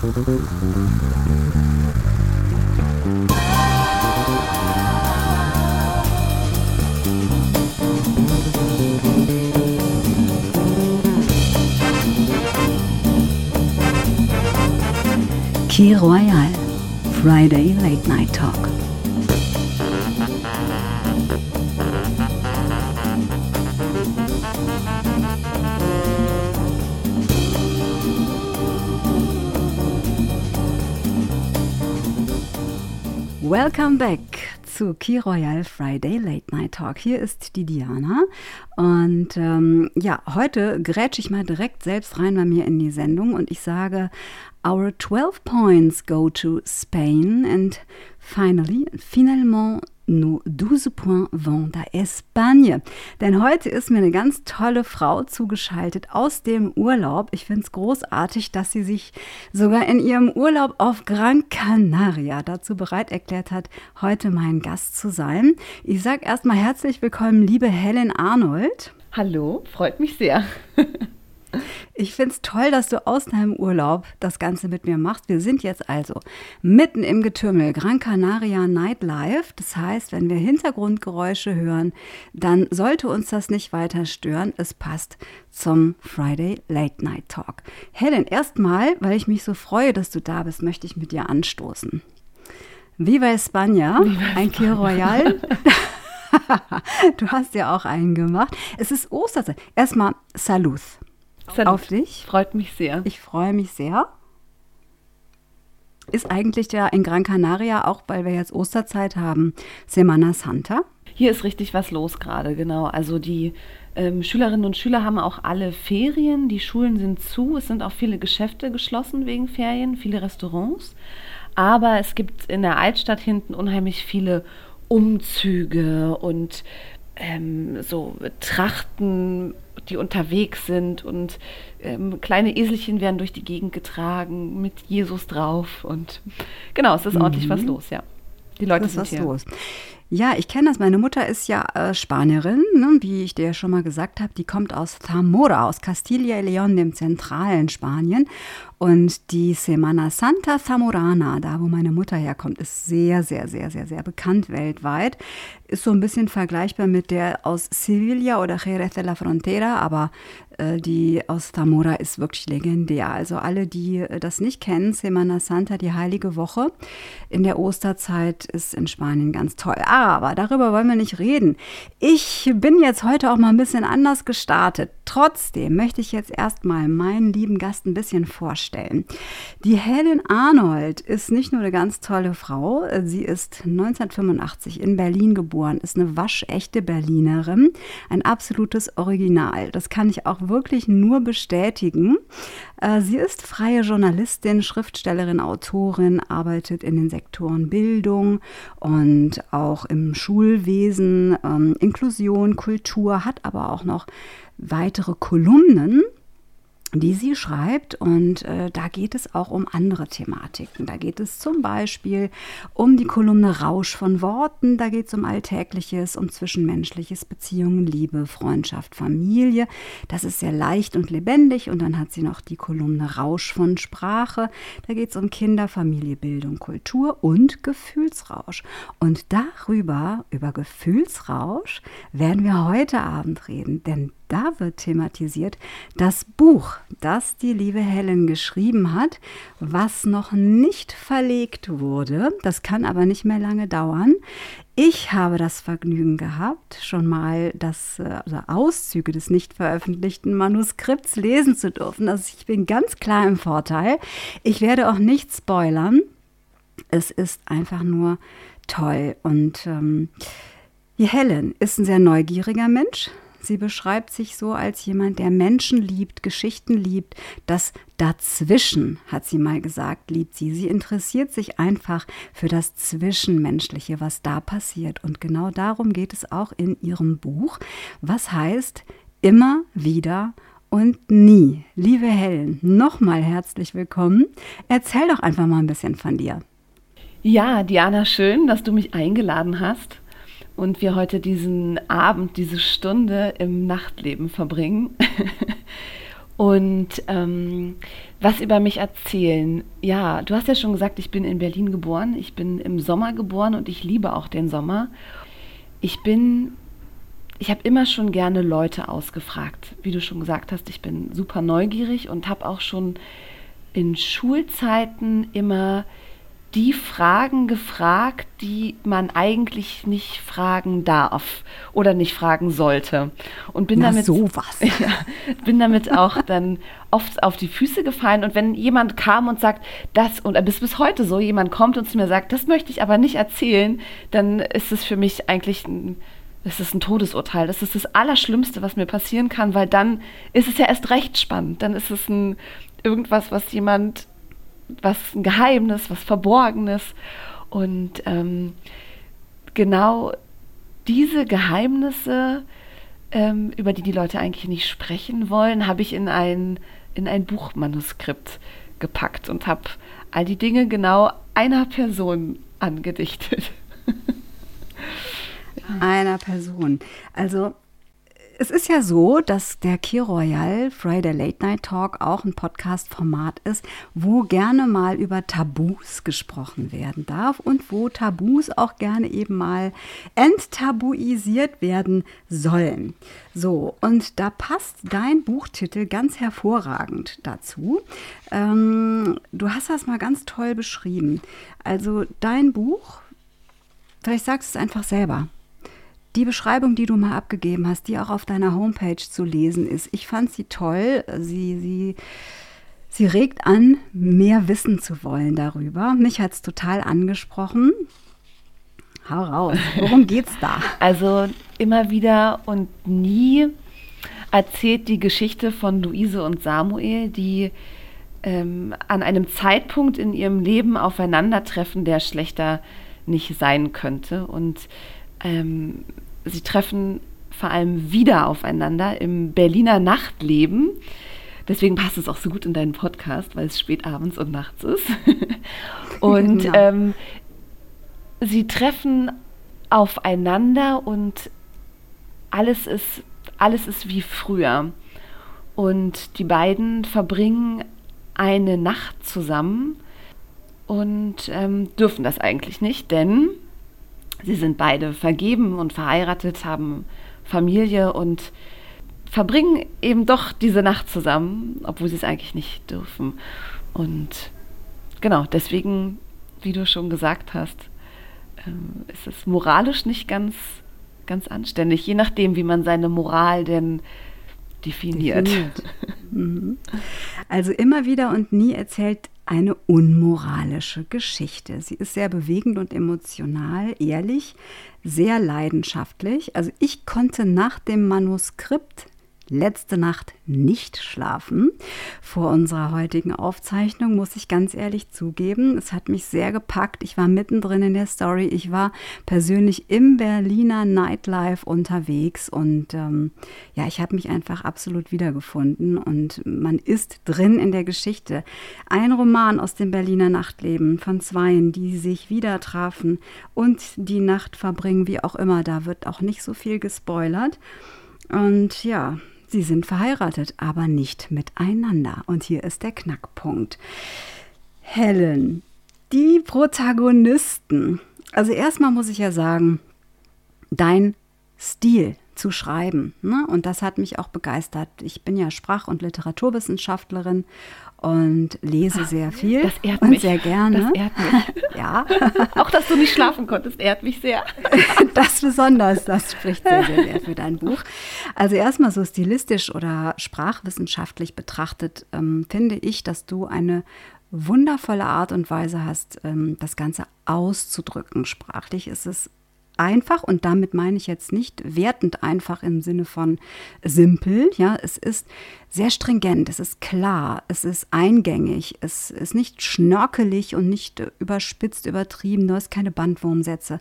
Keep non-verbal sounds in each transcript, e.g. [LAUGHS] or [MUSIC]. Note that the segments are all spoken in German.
Key Royal, Friday Late Night Talk. Welcome back zu Key Royal Friday Late Night Talk. Hier ist die Diana und ähm, ja, heute grätsche ich mal direkt selbst rein bei mir in die Sendung und ich sage, our 12 points go to Spain and finally, finalement Nos 12 points à Espagne. Denn heute ist mir eine ganz tolle Frau zugeschaltet aus dem Urlaub. Ich finde es großartig, dass sie sich sogar in ihrem Urlaub auf Gran Canaria dazu bereit erklärt hat, heute mein Gast zu sein. Ich sage erstmal herzlich willkommen, liebe Helen Arnold. Hallo, freut mich sehr. [LAUGHS] Ich finde es toll, dass du aus deinem Urlaub das Ganze mit mir machst. Wir sind jetzt also mitten im Getümmel Gran Canaria Nightlife. Das heißt, wenn wir Hintergrundgeräusche hören, dann sollte uns das nicht weiter stören. Es passt zum Friday Late Night Talk. Helen, erstmal, weil ich mich so freue, dass du da bist, möchte ich mit dir anstoßen. Viva España, Viva ein Kir Royal. [LAUGHS] du hast ja auch einen gemacht. Es ist Osterzeit. Erstmal Salud. Salut. Auf dich. Freut mich sehr. Ich freue mich sehr. Ist eigentlich ja in Gran Canaria, auch weil wir jetzt Osterzeit haben, Semana Santa? Hier ist richtig was los gerade, genau. Also die ähm, Schülerinnen und Schüler haben auch alle Ferien, die Schulen sind zu, es sind auch viele Geschäfte geschlossen wegen Ferien, viele Restaurants. Aber es gibt in der Altstadt hinten unheimlich viele Umzüge und ähm, so Trachten die unterwegs sind und ähm, kleine Eselchen werden durch die Gegend getragen mit Jesus drauf und genau, es ist mhm. ordentlich was los, ja. Die Leute das sind was hier. los. Ja, ich kenne das. Meine Mutter ist ja äh, Spanierin, ne, wie ich dir ja schon mal gesagt habe. Die kommt aus Zamora, aus Castilla y León, dem zentralen Spanien. Und die Semana Santa Zamorana, da wo meine Mutter herkommt, ist sehr, sehr, sehr, sehr, sehr bekannt weltweit. Ist so ein bisschen vergleichbar mit der aus Sevilla oder Jerez de la Frontera, aber äh, die aus Zamora ist wirklich legendär. Also alle, die äh, das nicht kennen, Semana Santa, die heilige Woche in der Osterzeit, ist in Spanien ganz toll. Aber darüber wollen wir nicht reden. Ich bin jetzt heute auch mal ein bisschen anders gestartet. Trotzdem möchte ich jetzt erstmal meinen lieben Gast ein bisschen vorstellen. Die Helen Arnold ist nicht nur eine ganz tolle Frau, sie ist 1985 in Berlin geboren, ist eine waschechte Berlinerin, ein absolutes Original. Das kann ich auch wirklich nur bestätigen. Äh, sie ist freie Journalistin, Schriftstellerin, Autorin, arbeitet in den Sektoren Bildung und auch im Schulwesen, ähm, Inklusion, Kultur, hat aber auch noch weitere Kolumnen die sie schreibt. Und äh, da geht es auch um andere Thematiken. Da geht es zum Beispiel um die Kolumne Rausch von Worten. Da geht es um Alltägliches, um Zwischenmenschliches, Beziehungen, Liebe, Freundschaft, Familie. Das ist sehr leicht und lebendig. Und dann hat sie noch die Kolumne Rausch von Sprache. Da geht es um Kinder, Familie, Bildung, Kultur und Gefühlsrausch. Und darüber, über Gefühlsrausch, werden wir heute Abend reden. Denn da wird thematisiert das Buch, das die liebe Helen geschrieben hat, was noch nicht verlegt wurde. Das kann aber nicht mehr lange dauern. Ich habe das Vergnügen gehabt, schon mal das also Auszüge des nicht veröffentlichten Manuskripts lesen zu dürfen. Also ich bin ganz klar im Vorteil. Ich werde auch nicht spoilern. Es ist einfach nur toll. Und ähm, Helen ist ein sehr neugieriger Mensch. Sie beschreibt sich so als jemand, der Menschen liebt, Geschichten liebt. Das Dazwischen, hat sie mal gesagt, liebt sie. Sie interessiert sich einfach für das Zwischenmenschliche, was da passiert. Und genau darum geht es auch in ihrem Buch. Was heißt immer wieder und nie. Liebe Helen, nochmal herzlich willkommen. Erzähl doch einfach mal ein bisschen von dir. Ja, Diana, schön, dass du mich eingeladen hast und wir heute diesen Abend, diese Stunde im Nachtleben verbringen. [LAUGHS] Und ähm, was über mich erzählen? Ja, du hast ja schon gesagt, ich bin in Berlin geboren. Ich bin im Sommer geboren und ich liebe auch den Sommer. Ich bin, ich habe immer schon gerne Leute ausgefragt. Wie du schon gesagt hast, ich bin super neugierig und habe auch schon in Schulzeiten immer die Fragen gefragt, die man eigentlich nicht fragen darf oder nicht fragen sollte. Und bin Na, damit sowas. [LAUGHS] Ja, bin damit auch dann oft auf die Füße gefallen. Und wenn jemand kam und sagt, das, und bis bis heute so, jemand kommt und zu mir sagt, das möchte ich aber nicht erzählen, dann ist es für mich eigentlich ein, das ist ein Todesurteil. Das ist das Allerschlimmste, was mir passieren kann, weil dann ist es ja erst recht spannend. Dann ist es ein irgendwas, was jemand was ein Geheimnis, was Verborgenes. Und ähm, genau diese Geheimnisse, ähm, über die die Leute eigentlich nicht sprechen wollen, habe ich in ein, in ein Buchmanuskript gepackt und habe all die Dinge genau einer Person angedichtet. [LAUGHS] einer Person. Also es ist ja so, dass der Key Royal Friday Late Night Talk auch ein Podcast-Format ist, wo gerne mal über Tabus gesprochen werden darf und wo Tabus auch gerne eben mal enttabuisiert werden sollen. So, und da passt dein Buchtitel ganz hervorragend dazu. Ähm, du hast das mal ganz toll beschrieben. Also dein Buch, vielleicht sagst du es einfach selber die Beschreibung, die du mal abgegeben hast, die auch auf deiner Homepage zu lesen ist, ich fand sie toll. Sie, sie, sie regt an, mehr wissen zu wollen darüber. Mich hat es total angesprochen. Hau raus. Worum geht's da? [LAUGHS] Also immer wieder und nie erzählt die Geschichte von Luise und Samuel, die ähm, an einem Zeitpunkt in ihrem Leben aufeinandertreffen, der schlechter nicht sein könnte. Und ähm, sie treffen vor allem wieder aufeinander im Berliner Nachtleben. Deswegen passt es auch so gut in deinen Podcast, weil es spät abends und nachts ist. [LAUGHS] und ja. ähm, sie treffen aufeinander und alles ist, alles ist wie früher. Und die beiden verbringen eine Nacht zusammen und ähm, dürfen das eigentlich nicht, denn Sie sind beide vergeben und verheiratet, haben Familie und verbringen eben doch diese Nacht zusammen, obwohl sie es eigentlich nicht dürfen. Und genau, deswegen, wie du schon gesagt hast, ähm, ist es moralisch nicht ganz, ganz anständig, je nachdem, wie man seine Moral denn definiert. definiert. [LAUGHS] Mhm. Also immer wieder und nie erzählt eine unmoralische Geschichte. Sie ist sehr bewegend und emotional, ehrlich, sehr leidenschaftlich. Also ich konnte nach dem Manuskript letzte Nacht nicht schlafen. Vor unserer heutigen Aufzeichnung muss ich ganz ehrlich zugeben, es hat mich sehr gepackt. Ich war mittendrin in der Story. Ich war persönlich im Berliner Nightlife unterwegs und ähm, ja, ich habe mich einfach absolut wiedergefunden und man ist drin in der Geschichte. Ein Roman aus dem Berliner Nachtleben von Zweien, die sich wieder trafen und die Nacht verbringen, wie auch immer. Da wird auch nicht so viel gespoilert. Und ja, Sie sind verheiratet, aber nicht miteinander. Und hier ist der Knackpunkt. Helen, die Protagonisten. Also erstmal muss ich ja sagen, dein Stil zu schreiben. Ne? Und das hat mich auch begeistert. Ich bin ja Sprach- und Literaturwissenschaftlerin und lese sehr viel das ehrt und mich. sehr gerne. Das ehrt mich. [LAUGHS] ja. [LAUGHS] Auch, dass du nicht schlafen konntest, ehrt mich sehr. [LAUGHS] das besonders, das spricht sehr, sehr, sehr für dein Buch. Also erstmal so stilistisch oder sprachwissenschaftlich betrachtet, ähm, finde ich, dass du eine wundervolle Art und Weise hast, ähm, das Ganze auszudrücken. Sprachlich ist es einfach und damit meine ich jetzt nicht wertend einfach im Sinne von simpel, ja, es ist sehr stringent, es ist klar, es ist eingängig, es ist nicht schnörkelig und nicht überspitzt, übertrieben, du hast keine Bandwurmsätze.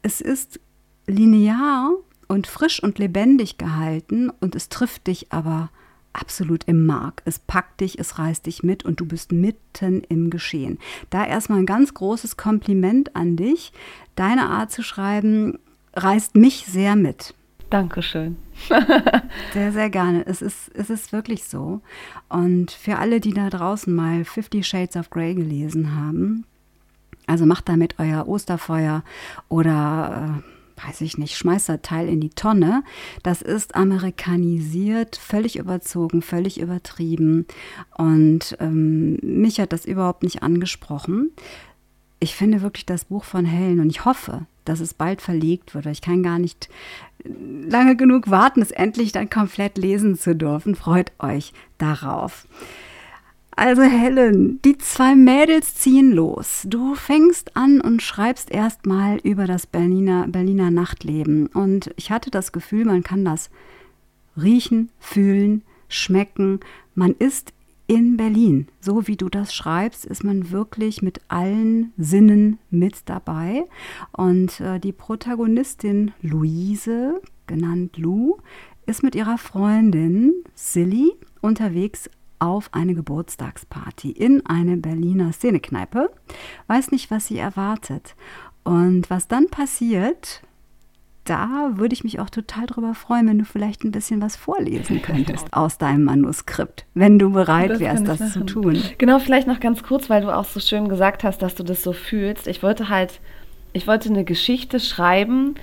Es ist linear und frisch und lebendig gehalten und es trifft dich aber absolut im Mark. Es packt dich, es reißt dich mit und du bist mitten im Geschehen. Da erstmal ein ganz großes Kompliment an dich. Deine Art zu schreiben reißt mich sehr mit. Dankeschön. [LAUGHS] sehr, sehr gerne. Es ist, es ist wirklich so. Und für alle, die da draußen mal Fifty Shades of Grey gelesen haben, also macht damit euer Osterfeuer oder äh, weiß ich nicht, schmeißt Teil in die Tonne. Das ist amerikanisiert, völlig überzogen, völlig übertrieben. Und ähm, mich hat das überhaupt nicht angesprochen. Ich finde wirklich das Buch von Helen und ich hoffe, dass es bald verlegt wird. Ich kann gar nicht lange genug warten, es endlich dann komplett lesen zu dürfen. Freut euch darauf. Also Helen, die zwei Mädels ziehen los. Du fängst an und schreibst erstmal über das Berliner, Berliner Nachtleben. Und ich hatte das Gefühl, man kann das riechen, fühlen, schmecken. Man ist in Berlin. So wie du das schreibst, ist man wirklich mit allen Sinnen mit dabei. Und äh, die Protagonistin Luise, genannt Lou, ist mit ihrer Freundin Silly unterwegs auf eine Geburtstagsparty in eine Berliner Szenekneipe, weiß nicht, was sie erwartet. Und was dann passiert, da würde ich mich auch total drüber freuen, wenn du vielleicht ein bisschen was vorlesen könntest [LAUGHS] aus deinem Manuskript, wenn du bereit das wärst, das machen. zu tun. Genau, vielleicht noch ganz kurz, weil du auch so schön gesagt hast, dass du das so fühlst. Ich wollte halt, ich wollte eine Geschichte schreiben,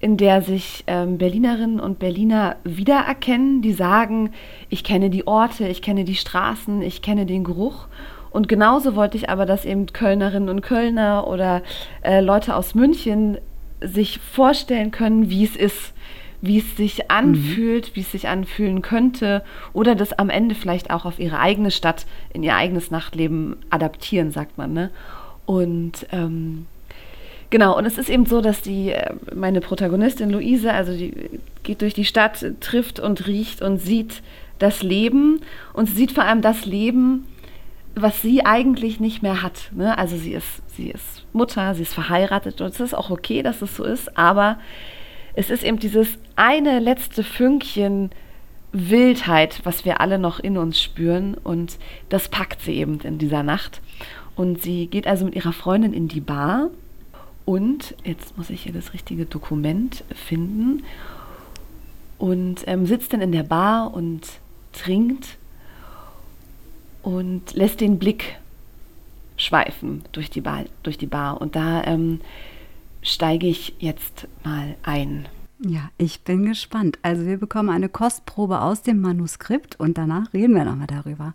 in der sich ähm, Berlinerinnen und Berliner wiedererkennen, die sagen, ich kenne die Orte, ich kenne die Straßen, ich kenne den Geruch. Und genauso wollte ich aber, dass eben Kölnerinnen und Kölner oder äh, Leute aus München sich vorstellen können, wie es ist, wie es sich mhm. anfühlt, mhm. wie es sich anfühlen könnte oder das am Ende vielleicht auch auf ihre eigene Stadt, in ihr eigenes Nachtleben adaptieren, sagt man. Ne? Und ähm, genau, und es ist eben so, dass die, äh, meine Protagonistin Luise, also die geht durch die Stadt, trifft und riecht und sieht das Leben und sie sieht vor allem das Leben, was sie eigentlich nicht mehr hat. Ne? Also sie ist, sie ist Mutter, sie ist verheiratet und es ist auch okay, dass es so ist, aber es ist eben dieses eine letzte Fünkchen Wildheit, was wir alle noch in uns spüren und das packt sie eben in dieser Nacht. Und sie geht also mit ihrer Freundin in die Bar und jetzt muss ich hier das richtige Dokument finden und ähm, sitzt dann in der Bar und trinkt und lässt den Blick schweifen durch die Bar. Durch die Bar. Und da ähm, steige ich jetzt mal ein. Ja, ich bin gespannt. Also wir bekommen eine Kostprobe aus dem Manuskript und danach reden wir nochmal darüber.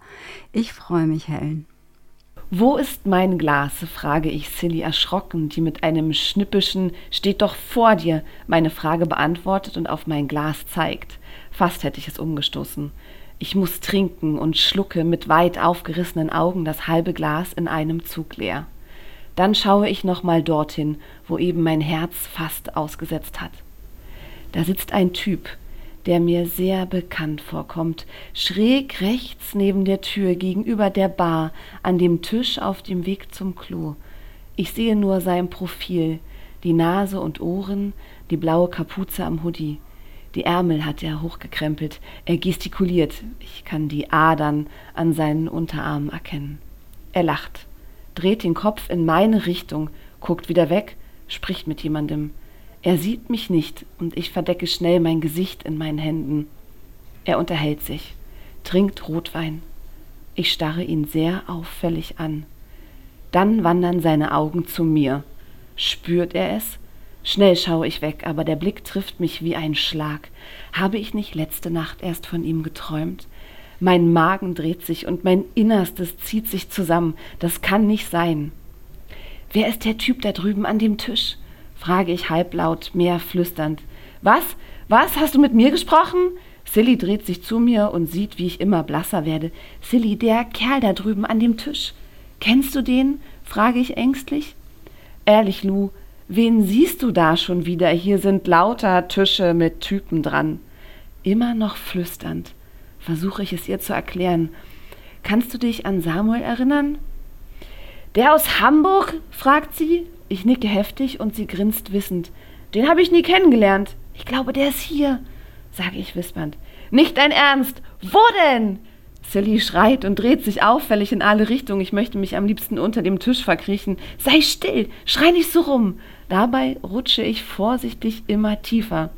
Ich freue mich, Helen. Wo ist mein Glas? frage ich Silly erschrocken, die mit einem schnippischen Steht doch vor dir meine Frage beantwortet und auf mein Glas zeigt. Fast hätte ich es umgestoßen. Ich muss trinken und schlucke mit weit aufgerissenen Augen das halbe Glas in einem Zug leer. Dann schaue ich nochmal dorthin, wo eben mein Herz fast ausgesetzt hat. Da sitzt ein Typ, der mir sehr bekannt vorkommt, schräg rechts neben der Tür gegenüber der Bar, an dem Tisch auf dem Weg zum Klo. Ich sehe nur sein Profil, die Nase und Ohren, die blaue Kapuze am Hoodie. Die Ärmel hat er hochgekrempelt. Er gestikuliert. Ich kann die Adern an seinen Unterarmen erkennen. Er lacht, dreht den Kopf in meine Richtung, guckt wieder weg, spricht mit jemandem. Er sieht mich nicht und ich verdecke schnell mein Gesicht in meinen Händen. Er unterhält sich, trinkt Rotwein. Ich starre ihn sehr auffällig an. Dann wandern seine Augen zu mir. Spürt er es? Schnell schaue ich weg, aber der Blick trifft mich wie ein Schlag. Habe ich nicht letzte Nacht erst von ihm geträumt? Mein Magen dreht sich und mein Innerstes zieht sich zusammen. Das kann nicht sein. Wer ist der Typ da drüben an dem Tisch? Frage ich halblaut, mehr flüsternd. Was? Was? Hast du mit mir gesprochen? Silly dreht sich zu mir und sieht, wie ich immer blasser werde. Silly, der Kerl da drüben an dem Tisch. Kennst du den? frage ich ängstlich. Ehrlich, Lou, Wen siehst du da schon wieder? Hier sind lauter Tische mit Typen dran. Immer noch flüsternd versuche ich es ihr zu erklären. Kannst du dich an Samuel erinnern? Der aus Hamburg? fragt sie. Ich nicke heftig und sie grinst wissend. Den habe ich nie kennengelernt. Ich glaube, der ist hier, sage ich wispernd. Nicht dein Ernst. Wo denn? Sally schreit und dreht sich auffällig in alle Richtungen. Ich möchte mich am liebsten unter dem Tisch verkriechen. Sei still, schrei nicht so rum. Dabei rutsche ich vorsichtig immer tiefer.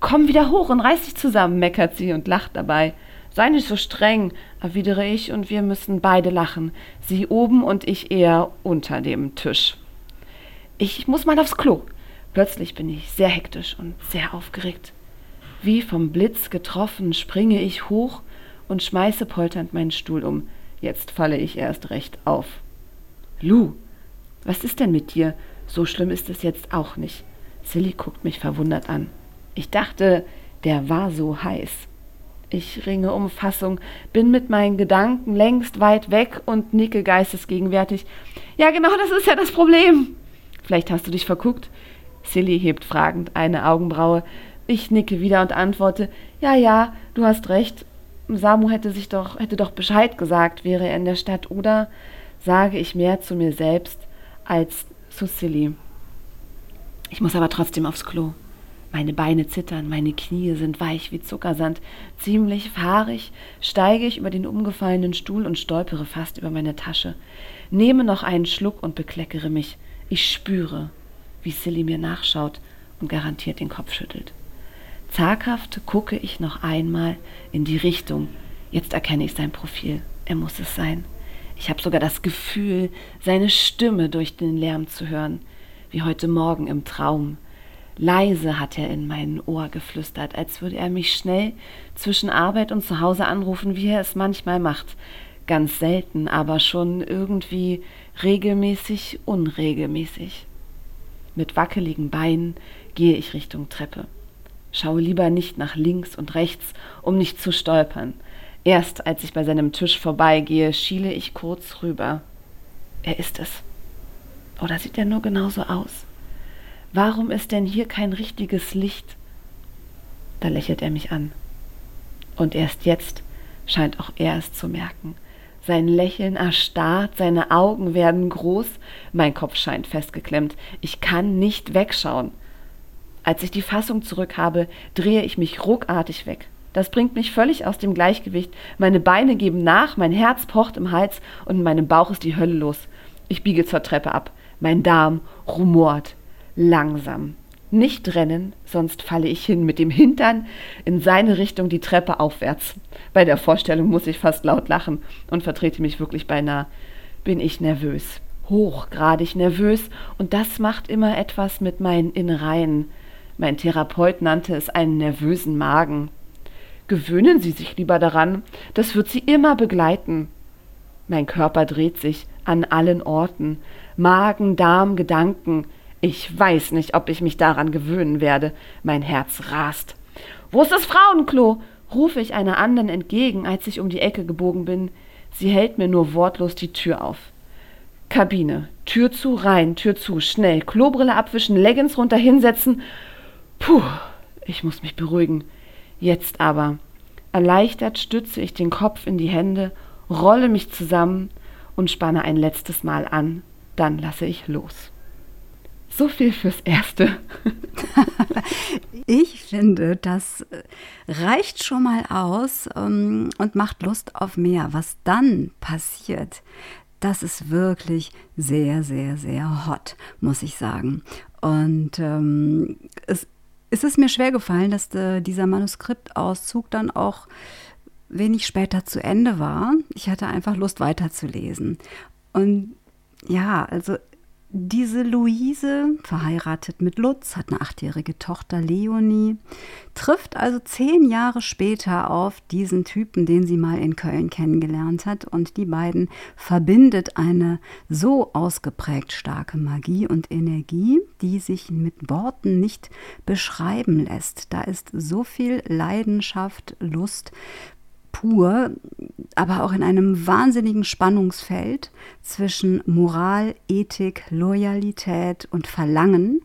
Komm wieder hoch und reiß dich zusammen, meckert sie und lacht dabei. Sei nicht so streng, erwidere ich, und wir müssen beide lachen. Sie oben und ich eher unter dem Tisch. Ich muss mal aufs Klo. Plötzlich bin ich sehr hektisch und sehr aufgeregt. Wie vom Blitz getroffen springe ich hoch und schmeiße polternd meinen Stuhl um. Jetzt falle ich erst recht auf. Lou, was ist denn mit dir? So schlimm ist es jetzt auch nicht. Silly guckt mich verwundert an. Ich dachte, der war so heiß. Ich ringe um Fassung, bin mit meinen Gedanken längst weit weg und nicke geistesgegenwärtig. Ja, genau das ist ja das Problem. Vielleicht hast du dich verguckt. Silly hebt fragend eine Augenbraue. Ich nicke wieder und antworte, ja, ja, du hast recht. Samu hätte sich doch, hätte doch Bescheid gesagt, wäre er in der Stadt, oder sage ich mehr zu mir selbst als zu Silly. Ich muss aber trotzdem aufs Klo. Meine Beine zittern, meine Knie sind weich wie Zuckersand. Ziemlich fahrig steige ich über den umgefallenen Stuhl und stolpere fast über meine Tasche. Nehme noch einen Schluck und bekleckere mich. Ich spüre, wie Silly mir nachschaut und garantiert den Kopf schüttelt. Zaghaft gucke ich noch einmal in die Richtung. Jetzt erkenne ich sein Profil. Er muss es sein. Ich habe sogar das Gefühl, seine Stimme durch den Lärm zu hören, wie heute Morgen im Traum. Leise hat er in mein Ohr geflüstert, als würde er mich schnell zwischen Arbeit und Zuhause anrufen, wie er es manchmal macht. Ganz selten, aber schon irgendwie regelmäßig, unregelmäßig. Mit wackeligen Beinen gehe ich Richtung Treppe. Schaue lieber nicht nach links und rechts, um nicht zu stolpern. Erst als ich bei seinem Tisch vorbeigehe, schiele ich kurz rüber. Er ist es. Oder sieht er nur genauso aus? Warum ist denn hier kein richtiges Licht? Da lächelt er mich an. Und erst jetzt scheint auch er es zu merken. Sein Lächeln erstarrt, seine Augen werden groß, mein Kopf scheint festgeklemmt. Ich kann nicht wegschauen. Als ich die Fassung zurück habe, drehe ich mich ruckartig weg. Das bringt mich völlig aus dem Gleichgewicht. Meine Beine geben nach, mein Herz pocht im Hals und in meinem Bauch ist die Hölle los. Ich biege zur Treppe ab. Mein Darm rumort. Langsam. Nicht rennen, sonst falle ich hin mit dem Hintern in seine Richtung die Treppe aufwärts. Bei der Vorstellung muss ich fast laut lachen und vertrete mich wirklich beinahe. Bin ich nervös. Hochgradig nervös und das macht immer etwas mit meinen Innereien. Mein Therapeut nannte es einen nervösen Magen. Gewöhnen Sie sich lieber daran, das wird Sie immer begleiten. Mein Körper dreht sich an allen Orten. Magen, Darm, Gedanken. Ich weiß nicht, ob ich mich daran gewöhnen werde. Mein Herz rast. Wo ist das Frauenklo? rufe ich einer anderen entgegen, als ich um die Ecke gebogen bin. Sie hält mir nur wortlos die Tür auf. Kabine. Tür zu, rein, Tür zu, schnell. Klobrille abwischen, Leggings runter hinsetzen. Puh, ich muss mich beruhigen. Jetzt aber. Erleichtert stütze ich den Kopf in die Hände, rolle mich zusammen und spanne ein letztes Mal an. Dann lasse ich los. So viel fürs Erste. [LAUGHS] ich finde, das reicht schon mal aus ähm, und macht Lust auf mehr. Was dann passiert, das ist wirklich sehr, sehr, sehr hot, muss ich sagen. Und ähm, es es ist mir schwer gefallen, dass äh, dieser Manuskriptauszug dann auch wenig später zu Ende war. Ich hatte einfach Lust weiterzulesen. Und ja, also diese Luise, verheiratet mit Lutz, hat eine achtjährige Tochter Leonie, trifft also zehn Jahre später auf diesen Typen, den sie mal in Köln kennengelernt hat. Und die beiden verbindet eine so ausgeprägt starke Magie und Energie, die sich mit Worten nicht beschreiben lässt. Da ist so viel Leidenschaft, Lust, pur, aber auch in einem wahnsinnigen Spannungsfeld zwischen Moral, Ethik, Loyalität und Verlangen,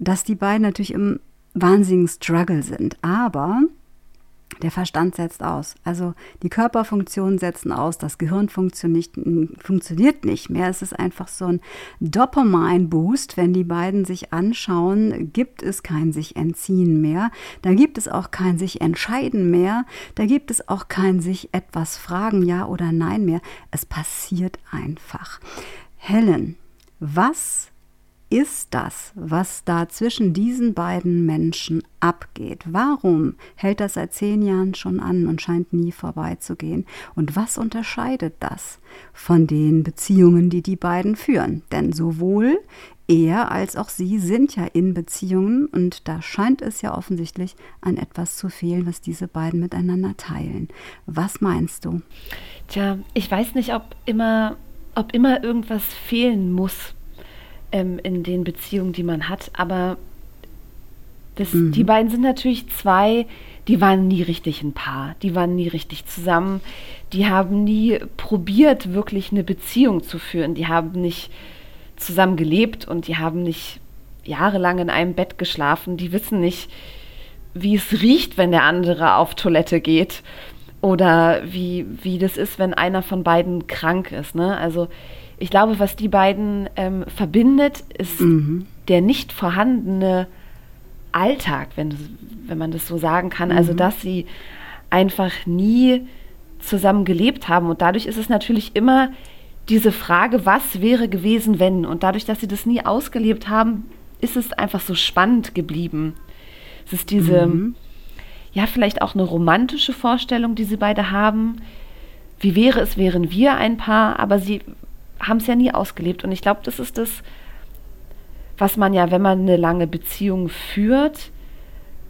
dass die beiden natürlich im wahnsinnigen Struggle sind. Aber der Verstand setzt aus. Also die Körperfunktionen setzen aus, das Gehirn funktioniert, funktioniert nicht mehr. Es ist einfach so ein Dopamine-Boost. Wenn die beiden sich anschauen, gibt es kein sich entziehen mehr. Da gibt es auch kein sich entscheiden mehr. Da gibt es auch kein sich etwas fragen, ja oder nein mehr. Es passiert einfach. Helen, was ist das, was da zwischen diesen beiden Menschen abgeht? Warum hält das seit zehn Jahren schon an und scheint nie vorbeizugehen? Und was unterscheidet das von den Beziehungen, die die beiden führen? Denn sowohl er als auch sie sind ja in Beziehungen und da scheint es ja offensichtlich an etwas zu fehlen, was diese beiden miteinander teilen. Was meinst du? Tja, ich weiß nicht, ob immer, ob immer irgendwas fehlen muss ähm, in den Beziehungen, die man hat, aber das, mhm. die beiden sind natürlich zwei, die waren nie richtig ein Paar, die waren nie richtig zusammen, die haben nie probiert, wirklich eine Beziehung zu führen, die haben nicht zusammen gelebt und die haben nicht jahrelang in einem Bett geschlafen, die wissen nicht, wie es riecht, wenn der andere auf Toilette geht oder wie, wie das ist, wenn einer von beiden krank ist. Ne? Also ich glaube, was die beiden ähm, verbindet, ist mhm. der nicht vorhandene Alltag, wenn, wenn man das so sagen kann. Also, mhm. Also dass sie einfach nie zusammen gelebt haben. Und dadurch ist es natürlich immer diese Frage, was wäre gewesen, wenn? Und dadurch, dass sie das nie ausgelebt haben, ist es einfach so spannend geblieben. Es ist diese, mhm. ja, vielleicht auch eine romantische Vorstellung, die sie beide haben. Wie wäre es, wären wir ein Paar, aber sie haben es ja nie ausgelebt. Und ich glaube, das ist das, was man ja, wenn man eine lange Beziehung führt,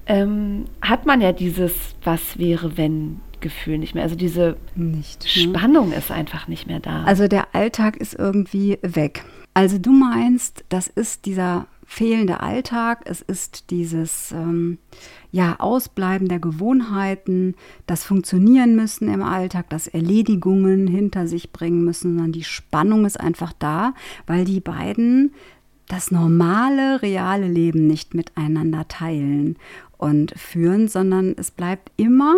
ähm, hat man ja dieses Was wäre, wenn Gefühl nicht mehr. Also diese nicht, ne? Spannung ist einfach nicht mehr da. Also der Alltag ist irgendwie weg. Also du meinst, das ist dieser fehlende Alltag, es ist dieses ähm, ja, Ausbleiben der Gewohnheiten, das Funktionieren müssen im Alltag, das Erledigungen hinter sich bringen müssen, sondern die Spannung ist einfach da, weil die beiden das normale, reale Leben nicht miteinander teilen und führen, sondern es bleibt immer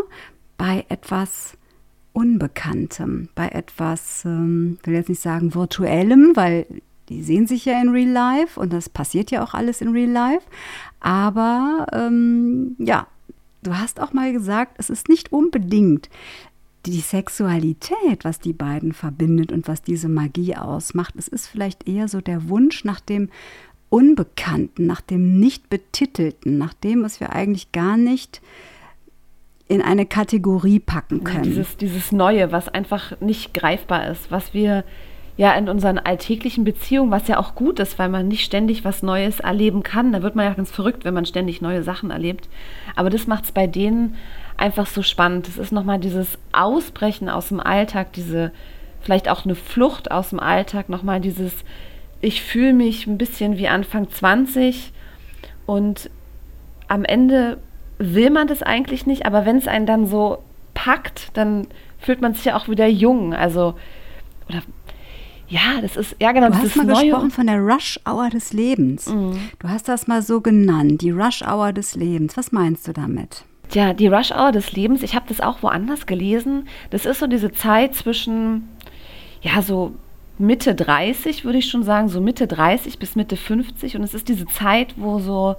bei etwas Unbekanntem, bei etwas, ähm, will jetzt nicht sagen virtuellem, weil die sehen sich ja in Real Life und das passiert ja auch alles in Real Life. Aber ähm, ja, du hast auch mal gesagt, es ist nicht unbedingt die Sexualität, was die beiden verbindet und was diese Magie ausmacht. Es ist vielleicht eher so der Wunsch nach dem Unbekannten, nach dem Nicht-Betitelten, nach dem, was wir eigentlich gar nicht in eine Kategorie packen können. Ja, dieses, dieses Neue, was einfach nicht greifbar ist, was wir ja in unseren alltäglichen Beziehungen, was ja auch gut ist, weil man nicht ständig was Neues erleben kann. Da wird man ja ganz verrückt, wenn man ständig neue Sachen erlebt. Aber das macht es bei denen einfach so spannend. Es ist nochmal dieses Ausbrechen aus dem Alltag, diese vielleicht auch eine Flucht aus dem Alltag, nochmal dieses, ich fühle mich ein bisschen wie Anfang 20 und am Ende will man das eigentlich nicht, aber wenn es einen dann so packt, dann fühlt man sich ja auch wieder jung. Also, oder ja, das ist, ja genau, du hast mal Neue. gesprochen von der Rush Hour des Lebens. Mhm. Du hast das mal so genannt, die Rush Hour des Lebens. Was meinst du damit? Ja, die Rush Hour des Lebens, ich habe das auch woanders gelesen. Das ist so diese Zeit zwischen, ja, so Mitte 30, würde ich schon sagen, so Mitte 30 bis Mitte 50. Und es ist diese Zeit, wo so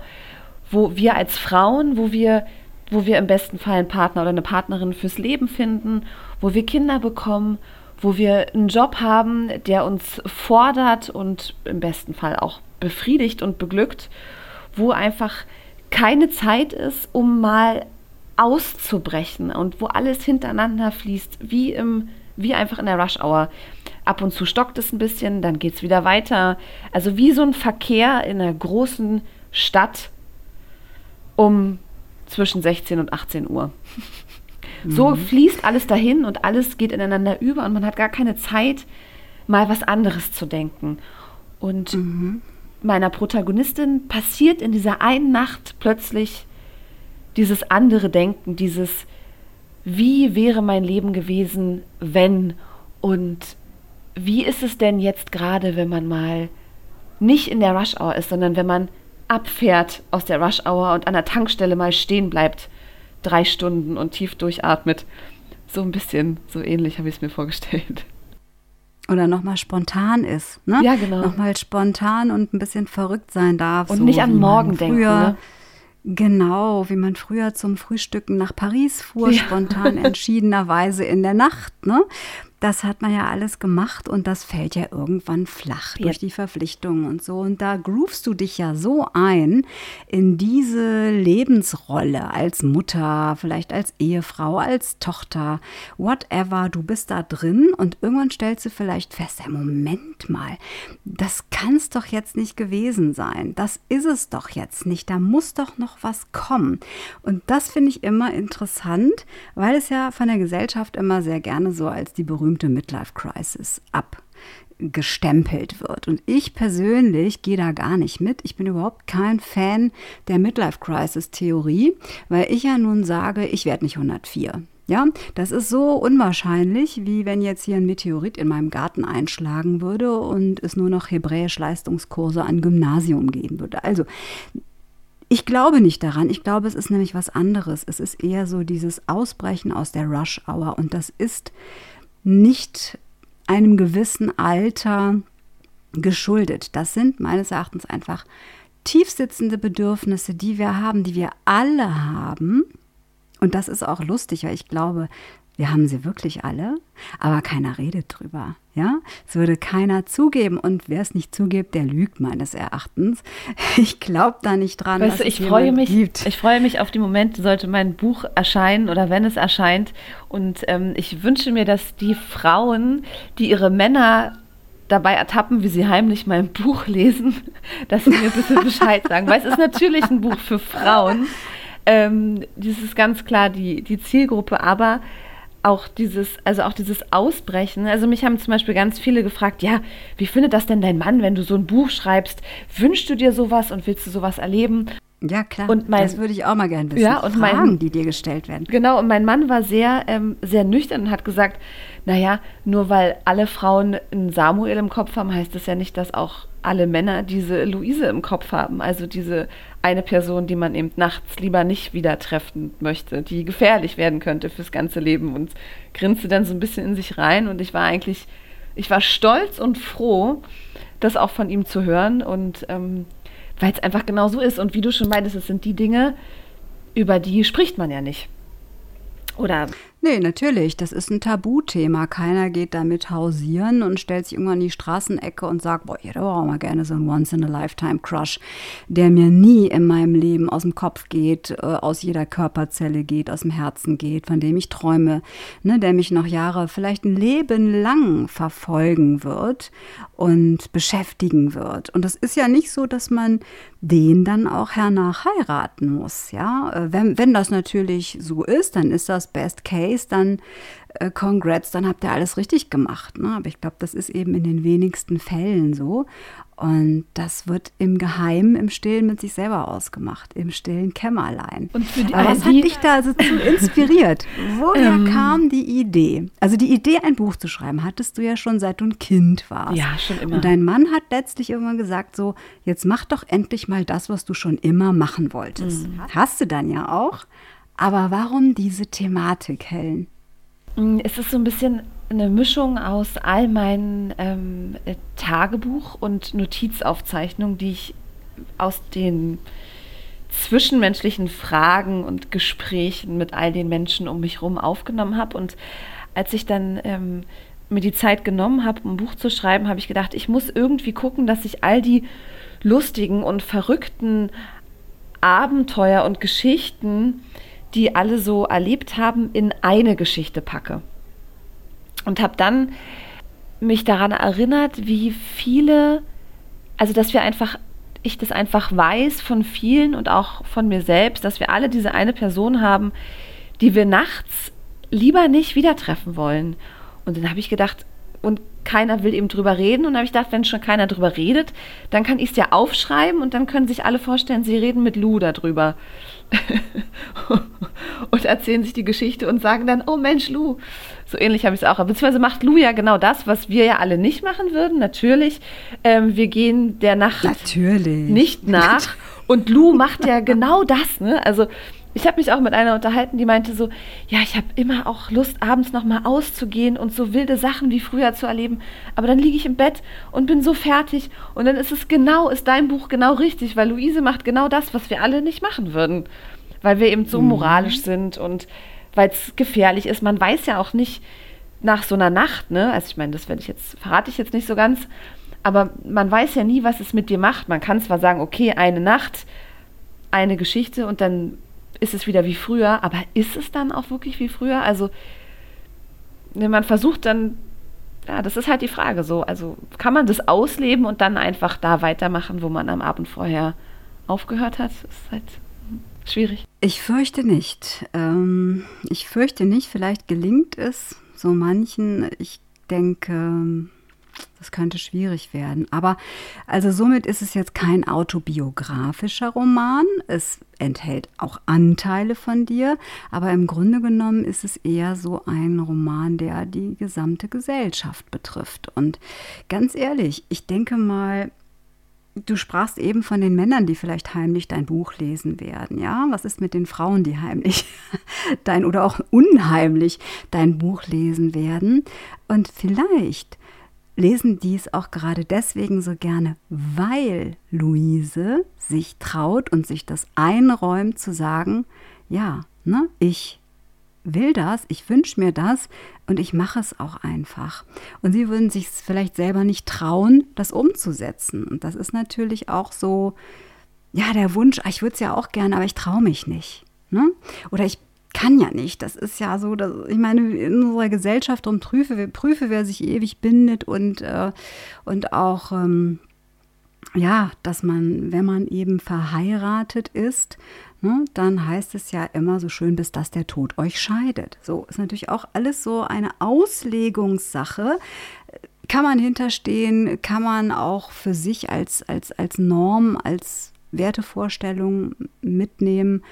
wo wir als Frauen, wo wir, wo wir im besten Fall einen Partner oder eine Partnerin fürs Leben finden, wo wir Kinder bekommen, wo wir einen Job haben, der uns fordert und im besten Fall auch befriedigt und beglückt, wo einfach keine Zeit ist, um mal auszubrechen und wo alles hintereinander fließt, wie im wie einfach in der Rush Hour. Ab und zu stockt es ein bisschen, dann geht es wieder weiter. Also wie so ein Verkehr in einer großen Stadt, um zwischen 16 und 18 Uhr. [LAUGHS] So mhm. fließt alles dahin und alles geht ineinander über und man hat gar keine Zeit, mal was anderes zu denken. Und mhm. meiner Protagonistin passiert in dieser einen Nacht plötzlich dieses andere Denken, dieses, wie wäre mein Leben gewesen, wenn und wie ist es denn jetzt gerade, wenn man mal nicht in der Rush Hour ist, sondern wenn man abfährt aus der Rush Hour und an der Tankstelle mal stehen bleibt, drei Stunden und tief durchatmet. So ein bisschen, so ähnlich habe ich es mir vorgestellt. Oder nochmal spontan ist, ne? Ja, genau. Nochmal spontan und ein bisschen verrückt sein darf. Und so, nicht an morgen denken, ne? Genau, wie man früher zum Frühstücken nach Paris fuhr, ja. spontan entschiedenerweise in der Nacht, ne? Das hat man ja alles gemacht und das fällt ja irgendwann flach durch die Verpflichtungen und so. Und da groovst du dich ja so ein in diese Lebensrolle als Mutter, vielleicht als Ehefrau, als Tochter, whatever. Du bist da drin und irgendwann stellst du vielleicht fest, ja, Moment mal, das kann es doch jetzt nicht gewesen sein. Das ist es doch jetzt nicht. Da muss doch noch was kommen. Und das finde ich immer interessant, weil es ja von der Gesellschaft immer sehr gerne so als die berühmte Midlife Crisis abgestempelt wird. Und ich persönlich gehe da gar nicht mit. Ich bin überhaupt kein Fan der Midlife Crisis Theorie, weil ich ja nun sage, ich werde nicht 104. Ja, das ist so unwahrscheinlich, wie wenn jetzt hier ein Meteorit in meinem Garten einschlagen würde und es nur noch hebräisch Leistungskurse an Gymnasium geben würde. Also ich glaube nicht daran. Ich glaube, es ist nämlich was anderes. Es ist eher so dieses Ausbrechen aus der Rush Hour und das ist nicht einem gewissen Alter geschuldet. Das sind meines Erachtens einfach tiefsitzende Bedürfnisse, die wir haben, die wir alle haben. Und das ist auch lustig, weil ich glaube, wir haben sie wirklich alle, aber keiner redet drüber. Ja, es würde keiner zugeben und wer es nicht zugibt, der lügt meines Erachtens. [LAUGHS] Ich glaube da nicht dran. Weißt du, ich freue mich, gibt. ich freue mich auf die Momente, sollte mein Buch erscheinen oder wenn es erscheint. Und ähm, ich wünsche mir, dass die Frauen, die ihre Männer dabei ertappen, wie sie heimlich mein Buch lesen, [LAUGHS] dass sie mir bitte Bescheid sagen. Weil es ist natürlich ein Buch für Frauen. Ähm, das ist ganz klar die, die Zielgruppe, aber auch dieses, also auch dieses Ausbrechen. Also mich haben zum Beispiel ganz viele gefragt, ja, wie findet das denn dein Mann, wenn du so ein Buch schreibst? Wünschst du dir sowas und willst du sowas erleben? Ja, klar. Und mein, das würde ich auch mal gerne wissen. Ja, und Fragen, mein, die dir gestellt werden. Genau, und mein Mann war sehr, ähm, sehr nüchtern und hat gesagt, naja, nur weil alle Frauen einen Samuel im Kopf haben, heißt das ja nicht, dass auch alle Männer diese Luise im Kopf haben. Also diese eine Person, die man eben nachts lieber nicht wieder treffen möchte, die gefährlich werden könnte fürs ganze Leben und grinste dann so ein bisschen in sich rein. Und ich war eigentlich, ich war stolz und froh, das auch von ihm zu hören. Und ähm, weil es einfach genau so ist. Und wie du schon meintest, es sind die Dinge, über die spricht man ja nicht. Oder Nee, natürlich. Das ist ein Tabuthema. Keiner geht damit hausieren und stellt sich irgendwann in die Straßenecke und sagt, boah, ich hätte auch mal gerne so einen Once-in-a-Lifetime-Crush, der mir nie in meinem Leben aus dem Kopf geht, äh, aus jeder Körperzelle geht, aus dem Herzen geht, von dem ich träume, ne, der mich noch Jahre, vielleicht ein Leben lang verfolgen wird und beschäftigen wird. Und das ist ja nicht so, dass man den dann auch hernach heiraten muss. Ja? Äh, wenn, wenn das natürlich so ist, dann ist das Best Case, dann äh, congrats, dann habt ihr alles richtig gemacht. Ne? Aber ich glaube, das ist eben in den wenigsten Fällen so. Und das wird im Geheimen, im Stillen mit sich selber ausgemacht, im stillen Kämmerlein. Aber was hat dich da so zu inspiriert? Woher ähm, kam die Idee? Also die Idee, ein Buch zu schreiben, hattest du ja schon seit du ein Kind warst. Ja, schon immer. Und dein Mann hat letztlich irgendwann gesagt, so, jetzt mach doch endlich mal das, was du schon immer machen wolltest. Mhm. Hast du dann ja auch. Aber warum diese Thematik, Helen? Mm, es ist so ein bisschen eine Mischung aus all meinen ähm, Tagebuch- und Notizaufzeichnungen, die ich aus den zwischenmenschlichen Fragen und Gesprächen mit all den Menschen um mich herum aufgenommen habe. Und als ich dann ähm, mir die Zeit genommen habe, ein Buch zu schreiben, habe ich gedacht, ich muss irgendwie gucken, dass ich all die lustigen und verrückten Abenteuer und Geschichten, die alle so erlebt haben, in eine Geschichte packe und habe dann mich daran erinnert, wie viele, also dass wir einfach, ich das einfach weiß von vielen und auch von mir selbst, dass wir alle diese eine Person haben, die wir nachts lieber nicht wieder treffen wollen. Und dann habe ich gedacht, und keiner will eben drüber reden. Und dann habe ich gedacht, wenn schon keiner drüber redet, dann kann ich es ja aufschreiben und dann können sich alle vorstellen, sie reden mit Lou darüber. [LAUGHS] und erzählen sich die Geschichte und sagen dann, oh Mensch, Lou. So ähnlich habe ich es auch. Beziehungsweise macht Lou ja genau das, was wir ja alle nicht machen würden. Natürlich. Ähm, wir gehen der Nacht Natürlich. nicht nach. [LAUGHS] Und Lou macht ja genau das. Ne? Also ich habe mich auch mit einer unterhalten, die meinte so, ja, ich habe immer auch Lust, abends nochmal auszugehen und so wilde Sachen wie früher zu erleben. Aber dann liege ich im Bett und bin so fertig. Und dann ist es genau, ist dein Buch genau richtig, weil Luise macht genau das, was wir alle nicht machen würden. Weil wir eben so mhm. moralisch sind und weil es gefährlich ist. Man weiß ja auch nicht, nach so einer Nacht, ne? Also ich meine, das werde ich jetzt, verrate ich jetzt nicht so ganz, aber man weiß ja nie, was es mit dir macht. Man kann zwar sagen, okay, eine Nacht, eine Geschichte und dann ist es wieder wie früher, aber ist es dann auch wirklich wie früher? Also, wenn man versucht dann, ja, das ist halt die Frage so. Also, kann man das ausleben und dann einfach da weitermachen, wo man am Abend vorher aufgehört hat? Das ist halt schwierig. Ich fürchte nicht. Ähm, ich fürchte nicht, vielleicht gelingt es so manchen. Ich denke, das könnte schwierig werden. Aber also somit ist es jetzt kein autobiografischer Roman. Es enthält auch Anteile von dir, aber im Grunde genommen ist es eher so ein Roman, der die gesamte Gesellschaft betrifft. Und ganz ehrlich, ich denke mal, Du sprachst eben von den Männern, die vielleicht heimlich dein Buch lesen werden. Ja, was ist mit den Frauen, die heimlich [LAUGHS] dein oder auch unheimlich dein Buch lesen werden? Und vielleicht lesen dies auch gerade deswegen so gerne, weil Luise sich traut und sich das einräumt zu sagen, ja, ne, ich will das, ich wünsche mir das und ich mache es auch einfach. Und sie würden sich vielleicht selber nicht trauen, das umzusetzen. Und das ist natürlich auch so, ja, der Wunsch, ah, ich würde es ja auch gerne, aber ich traue mich nicht. Ne? Oder ich kann ja nicht. Das ist ja so, dass, ich meine, in unserer Gesellschaft um prüfe, prüfe, wer sich ewig bindet und, äh, und auch, ähm, ja, dass man, wenn man eben verheiratet ist, ne, dann heißt es ja immer so schön, bis dass der Tod euch scheidet. So ist natürlich auch alles so eine Auslegungssache. Kann man hinterstehen, kann man auch für sich als, als, als Norm, als Wertevorstellung mitnehmen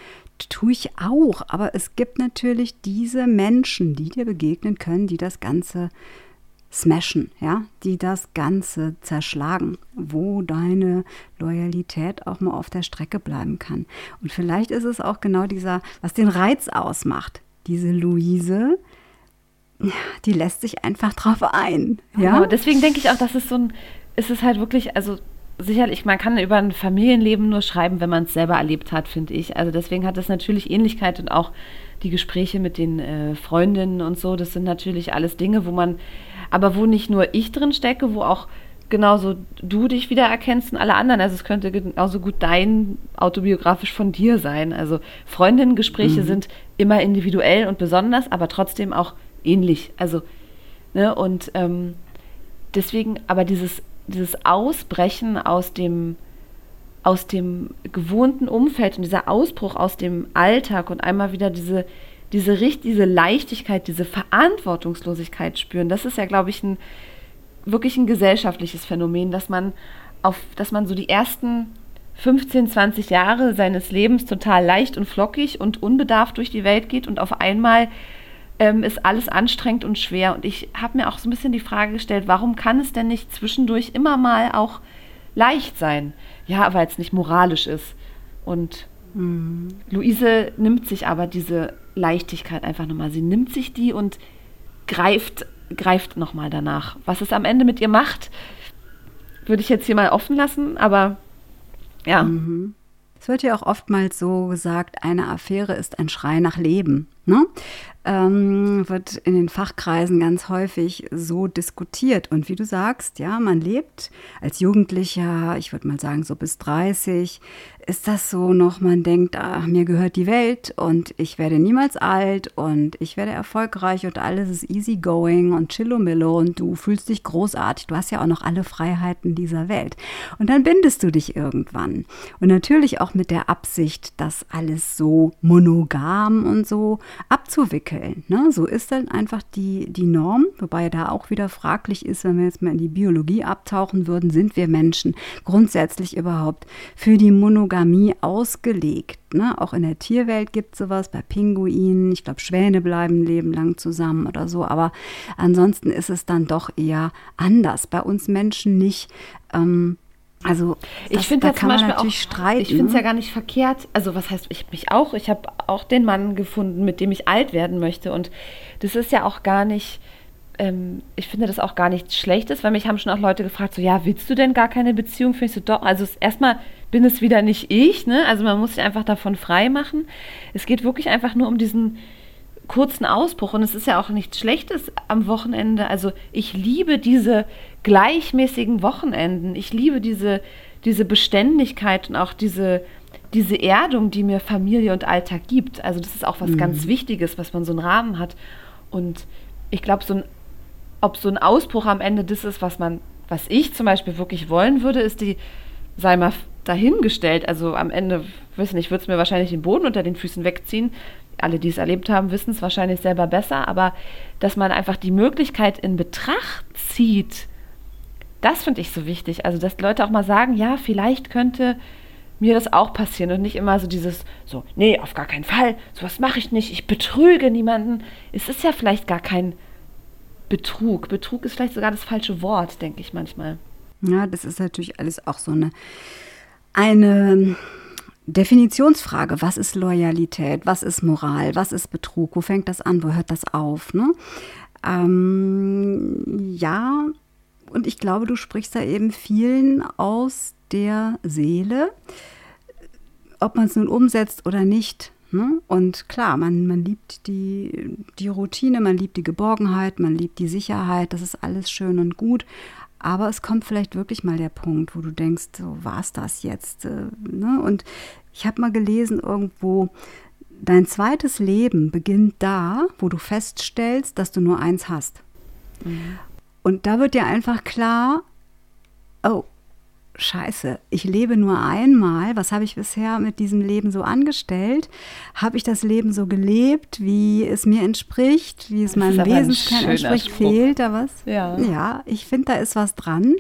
tue ich auch. Aber es gibt natürlich diese Menschen, die dir begegnen können, die das Ganze smashen, ja, die das Ganze zerschlagen, wo deine Loyalität auch mal auf der Strecke bleiben kann. Und vielleicht ist es auch genau dieser, was den Reiz ausmacht. Diese Luise, die lässt sich einfach drauf ein. Ja, genau, deswegen denke ich auch, dass es so ein, ist es halt wirklich, also sicherlich, man kann über ein Familienleben nur schreiben, wenn man es selber erlebt hat, finde ich. Also deswegen hat das natürlich Ähnlichkeit und auch die Gespräche mit den äh, Freundinnen und so, das sind natürlich alles Dinge, wo man, aber wo nicht nur ich drin stecke, wo auch genauso du dich wiedererkennst und alle anderen. Also es könnte genauso gut dein autobiografisch von dir sein. Also Freundinnengespräche mhm. sind immer individuell und besonders, aber trotzdem auch ähnlich. Also, ne, und ähm, deswegen, aber dieses dieses Ausbrechen aus dem, aus dem gewohnten Umfeld und dieser Ausbruch aus dem Alltag und einmal wieder diese, diese, diese Leichtigkeit, diese Verantwortungslosigkeit spüren, das ist ja, glaube ich, ein wirklich ein gesellschaftliches Phänomen, dass man auf, dass man so die ersten 15, 20 Jahre seines Lebens total leicht und flockig und unbedarft durch die Welt geht und auf einmal ähm, ist alles anstrengend und schwer. Und ich habe mir auch so ein bisschen die Frage gestellt, warum kann es denn nicht zwischendurch immer mal auch leicht sein? Ja, weil es nicht moralisch ist. Und mhm. Luise nimmt sich aber diese Leichtigkeit einfach nochmal. Sie nimmt sich die und greift, greift nochmal danach. Was es am Ende mit ihr macht, würde ich jetzt hier mal offen lassen, aber ja. Mhm. Es wird ja auch oftmals so gesagt, eine Affäre ist ein Schrei nach Leben. Ne? ähm, wird in den Fachkreisen ganz häufig so diskutiert. Und wie du sagst, ja, man lebt als Jugendlicher, ich würde mal sagen so bis 30, ist das so noch, man denkt, ach, mir gehört die Welt und ich werde niemals alt und ich werde erfolgreich und alles ist easy going und chillomillo und du fühlst dich großartig. Du hast ja auch noch alle Freiheiten dieser Welt. Und dann bindest du dich irgendwann. Und natürlich auch mit der Absicht, das alles so monogam und so abzuwickeln. Ne? So ist dann einfach die, die Norm, wobei da auch wieder fraglich ist, wenn wir jetzt mal in die Biologie abtauchen würden, sind wir Menschen grundsätzlich überhaupt für die Monogamie ausgelegt. Ne? Auch in der Tierwelt gibt es sowas, bei Pinguinen, ich glaube, Schwäne bleiben Leben lang zusammen oder so, aber ansonsten ist es dann doch eher anders. Bei uns Menschen nicht. Ähm, also ich finde da zum Beispiel auch, streiten. ich finde es ja gar nicht verkehrt. Also was heißt ich mich auch? Ich habe auch den Mann gefunden, mit dem ich alt werden möchte und das ist ja auch gar nicht. Ähm, ich finde das auch gar nichts Schlechtes, weil mich haben schon auch Leute gefragt, so ja, willst du denn gar keine Beziehung? Finde ich so doch. Also erstmal bin es wieder nicht ich, ne? Also man muss sich einfach davon frei machen. Es geht wirklich einfach nur um diesen kurzen Ausbruch. Und es ist ja auch nichts Schlechtes am Wochenende. Also ich liebe diese gleichmäßigen Wochenenden. Ich liebe diese, diese Beständigkeit und auch diese, diese Erdung, die mir Familie und Alltag gibt. Also das ist auch was mhm. ganz Wichtiges, was man so einen Rahmen hat. Und ich glaube, so ein, ob so ein Ausbruch am Ende das ist, was man, was ich zum Beispiel wirklich wollen würde, ist die, sei mal dahingestellt. Also am Ende, weiß nicht, würde es mir wahrscheinlich den Boden unter den Füßen wegziehen. Alle, die es erlebt haben, wissen es wahrscheinlich selber besser, aber dass man einfach die Möglichkeit in Betracht zieht, das finde ich so wichtig. Also, dass Leute auch mal sagen, ja, vielleicht könnte mir das auch passieren und nicht immer so dieses, so, nee, auf gar keinen Fall, sowas mache ich nicht, ich betrüge niemanden. Es ist ja vielleicht gar kein Betrug. Betrug ist vielleicht sogar das falsche Wort, denke ich manchmal. Ja, das ist natürlich alles auch so eine, eine Definitionsfrage. Was ist Loyalität? Was ist Moral? Was ist Betrug? Wo fängt das an? Wo hört das auf? Ne? Ähm, ja, und ich glaube, du sprichst da eben vielen aus der Seele, ob man es nun umsetzt oder nicht. Ne? Und klar, man, man liebt die, die Routine, man liebt die Geborgenheit, man liebt die Sicherheit, das ist alles schön und gut. Aber es kommt vielleicht wirklich mal der Punkt, wo du denkst, so war es das jetzt. Äh, ne? Und ich habe mal gelesen irgendwo, dein zweites Leben beginnt da, wo du feststellst, dass du nur eins hast. Mhm. Und da wird dir einfach klar, oh, Scheiße, ich lebe nur einmal. Was habe ich bisher mit diesem Leben so angestellt? Habe ich das Leben so gelebt, wie es mir entspricht, wie es meinem Wesenskern entspricht? Spruch. Fehlt da was? Ja, ja ich finde, da ist was dran.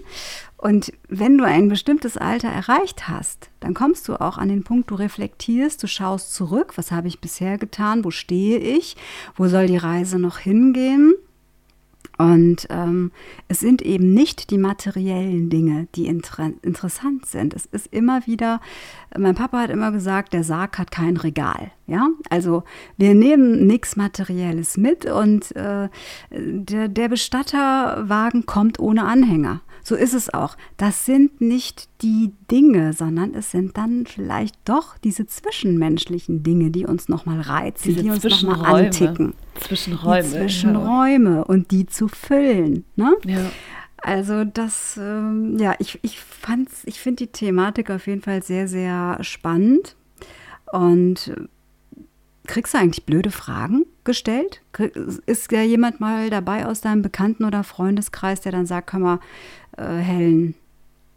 Und wenn du ein bestimmtes Alter erreicht hast, dann kommst du auch an den Punkt, du reflektierst, du schaust zurück, was habe ich bisher getan, wo stehe ich, wo soll die Reise noch hingehen und ähm, es sind eben nicht die materiellen Dinge, die inter interessant sind. Es ist immer wieder, mein Papa hat immer gesagt, der Sarg hat kein Regal. Ja, also wir nehmen nichts Materielles mit und äh, der, der Bestatterwagen kommt ohne Anhänger. So ist es auch. Das sind nicht die Dinge, sondern es sind dann vielleicht doch diese zwischenmenschlichen Dinge, die uns nochmal reizen, diese die uns nochmal anticken. Zwischenräume. Die Zwischenräume ja. und die zu füllen. Ne? Ja. Also das, ähm, ja, ich, ich fand's, ich finde die Thematik auf jeden Fall sehr, sehr spannend. Und kriegst du eigentlich blöde Fragen gestellt? Ist ja jemand mal dabei aus deinem Bekannten- oder Freundeskreis, der dann sagt, komm mal, äh, Helen,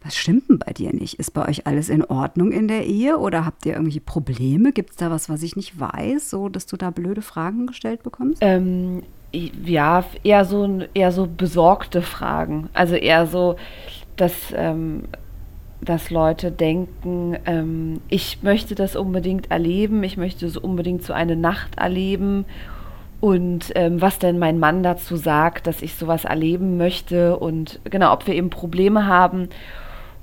was stimmt denn bei dir nicht? Ist bei euch alles in Ordnung in der Ehe oder habt ihr irgendwie Probleme? Gibt es da was, was ich nicht weiß, so dass du da blöde Fragen gestellt bekommst? Ähm, ja, eher so, eher so besorgte Fragen. Also eher so, dass, ähm, dass Leute denken, ähm, ich möchte das unbedingt erleben, ich möchte so unbedingt so eine Nacht erleben und ähm, was denn mein Mann dazu sagt, dass ich sowas erleben möchte und genau, ob wir eben Probleme haben.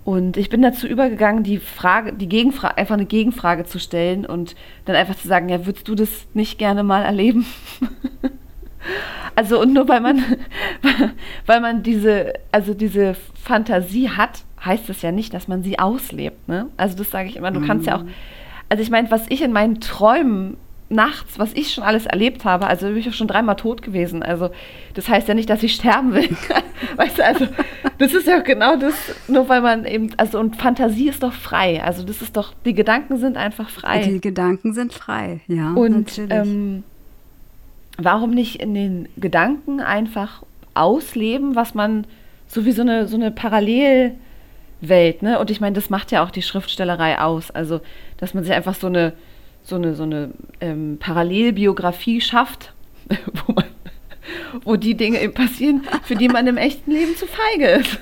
Und ich bin dazu übergegangen, die Frage, die Gegenfrage, einfach eine Gegenfrage zu stellen und dann einfach zu sagen, ja, würdest du das nicht gerne mal erleben? [LAUGHS] also und nur weil man, [LAUGHS] weil man diese, also diese Fantasie hat, heißt es ja nicht, dass man sie auslebt. Ne? Also das sage ich immer, du mhm. kannst ja auch, mhm. also ich meine, was ich in meinen Träumen nachts, was ich schon alles erlebt habe, also bin ich auch schon dreimal tot gewesen. Also das heißt ja nicht, dass ich sterben will. [LAUGHS] weißt du, also das ist ja genau das, nur weil man eben, also und Fantasie ist doch frei. Also das ist doch, die Gedanken sind einfach frei. Die Gedanken sind frei, ja. Und ähm, warum nicht in den Gedanken einfach ausleben, was man so wie so eine, so eine Parallelwelt, ne? Und ich meine, das macht ja auch die Schriftstellerei aus. Also, dass man sich einfach so eine so eine, so eine ähm, Parallelbiografie schafft, [LAUGHS] wo, man, wo die Dinge eben passieren, für die man im echten Leben zu feige ist.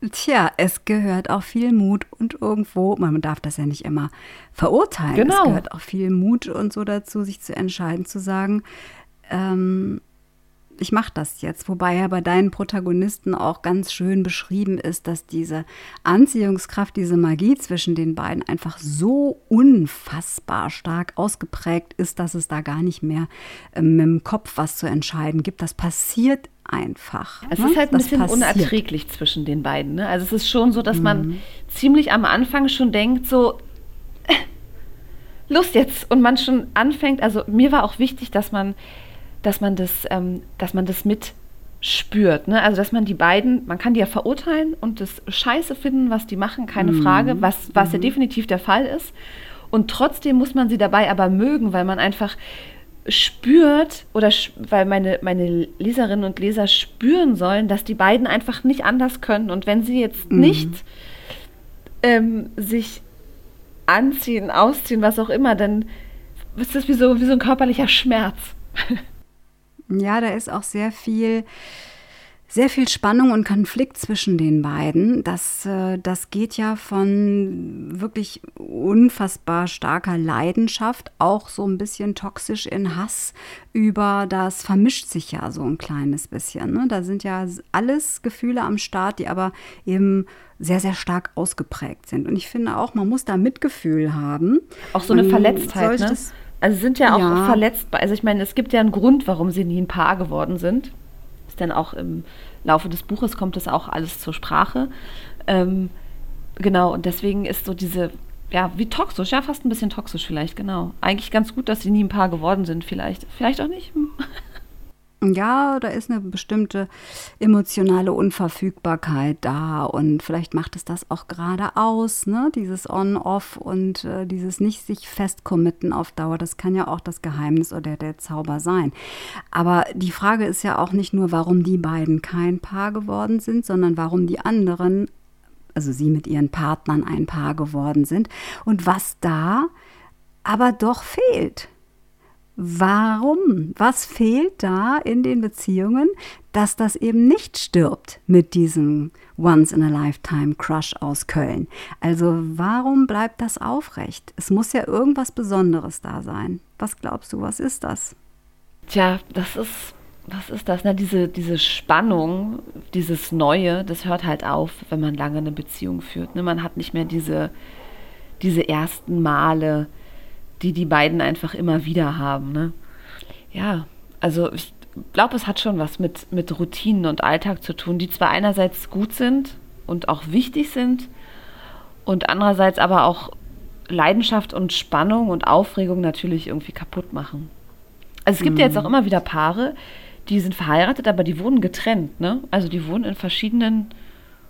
[LAUGHS] Tja, es gehört auch viel Mut und irgendwo, man darf das ja nicht immer verurteilen, genau. es gehört auch viel Mut und so dazu, sich zu entscheiden, zu sagen, ähm, ich mache das jetzt. Wobei ja bei deinen Protagonisten auch ganz schön beschrieben ist, dass diese Anziehungskraft, diese Magie zwischen den beiden einfach so unfassbar stark ausgeprägt ist, dass es da gar nicht mehr ähm, im Kopf was zu entscheiden gibt. Das passiert einfach. Es ne? ist halt ein das bisschen passiert. unerträglich zwischen den beiden. Ne? Also es ist schon so, dass mhm. man ziemlich am Anfang schon denkt, so, [CLEARS THROAT] Lust jetzt und man schon anfängt, also mir war auch wichtig, dass man, dass man das, ähm, dass man das mit spürt. Ne? Also dass man die beiden, man kann die ja verurteilen und das Scheiße finden, was die machen, keine mhm. Frage, was, was mhm. ja definitiv der Fall ist. Und trotzdem muss man sie dabei aber mögen, weil man einfach spürt oder weil meine, meine Leserinnen und Leser spüren sollen, dass die beiden einfach nicht anders können. Und wenn sie jetzt mhm. nicht ähm, sich anziehen, ausziehen, was auch immer, dann ist das wie so, wie so ein körperlicher Schmerz. [LAUGHS] Ja, da ist auch sehr viel sehr viel Spannung und Konflikt zwischen den beiden. Das, äh, das geht ja von wirklich unfassbar starker Leidenschaft, auch so ein bisschen toxisch in Hass über das vermischt sich ja so ein kleines bisschen. Ne? Da sind ja alles Gefühle am Start, die aber eben sehr, sehr stark ausgeprägt sind. Und ich finde auch, man muss da Mitgefühl haben. Auch so eine man Verletztheit, ne? Also sind ja auch ja. verletzbar. Also ich meine, es gibt ja einen Grund, warum sie nie ein Paar geworden sind ist dann auch im Laufe des Buches kommt das auch alles zur Sprache. Ähm, genau, und deswegen ist so diese, ja, wie toxisch, ja, fast ein bisschen toxisch vielleicht, genau. Eigentlich ganz gut, dass sie nie ein Paar geworden sind, vielleicht. Vielleicht auch nicht. Ja, da ist eine bestimmte emotionale Unverfügbarkeit da und vielleicht macht es das auch gerade aus, ne? dieses On-Off und äh, dieses nicht sich festcommitten auf Dauer. Das kann ja auch das Geheimnis oder der Zauber sein. Aber die Frage ist ja auch nicht nur, warum die beiden kein Paar geworden sind, sondern warum die anderen, also sie mit ihren Partnern ein Paar geworden sind und was da aber doch fehlt. Warum? Was fehlt da in den Beziehungen, dass das eben nicht stirbt mit diesem Once-in-a-Lifetime-Crush aus Köln? Also warum bleibt das aufrecht? Es muss ja irgendwas Besonderes da sein. Was glaubst du, was ist das? Tja, das ist, was ist das? Na, diese, diese Spannung, dieses Neue, das hört halt auf, wenn man lange eine Beziehung führt. Ne? Man hat nicht mehr diese, diese ersten Male, die die beiden einfach immer wieder haben. Ne? Ja, also ich glaube, es hat schon was mit, mit Routinen und Alltag zu tun, die zwar einerseits gut sind und auch wichtig sind und andererseits aber auch Leidenschaft und Spannung und Aufregung natürlich irgendwie kaputt machen. Also es gibt mhm. ja jetzt auch mhm. immer wieder Paare, die sind verheiratet, aber die wohnen getrennt, ne? Also die wohnen in verschiedenen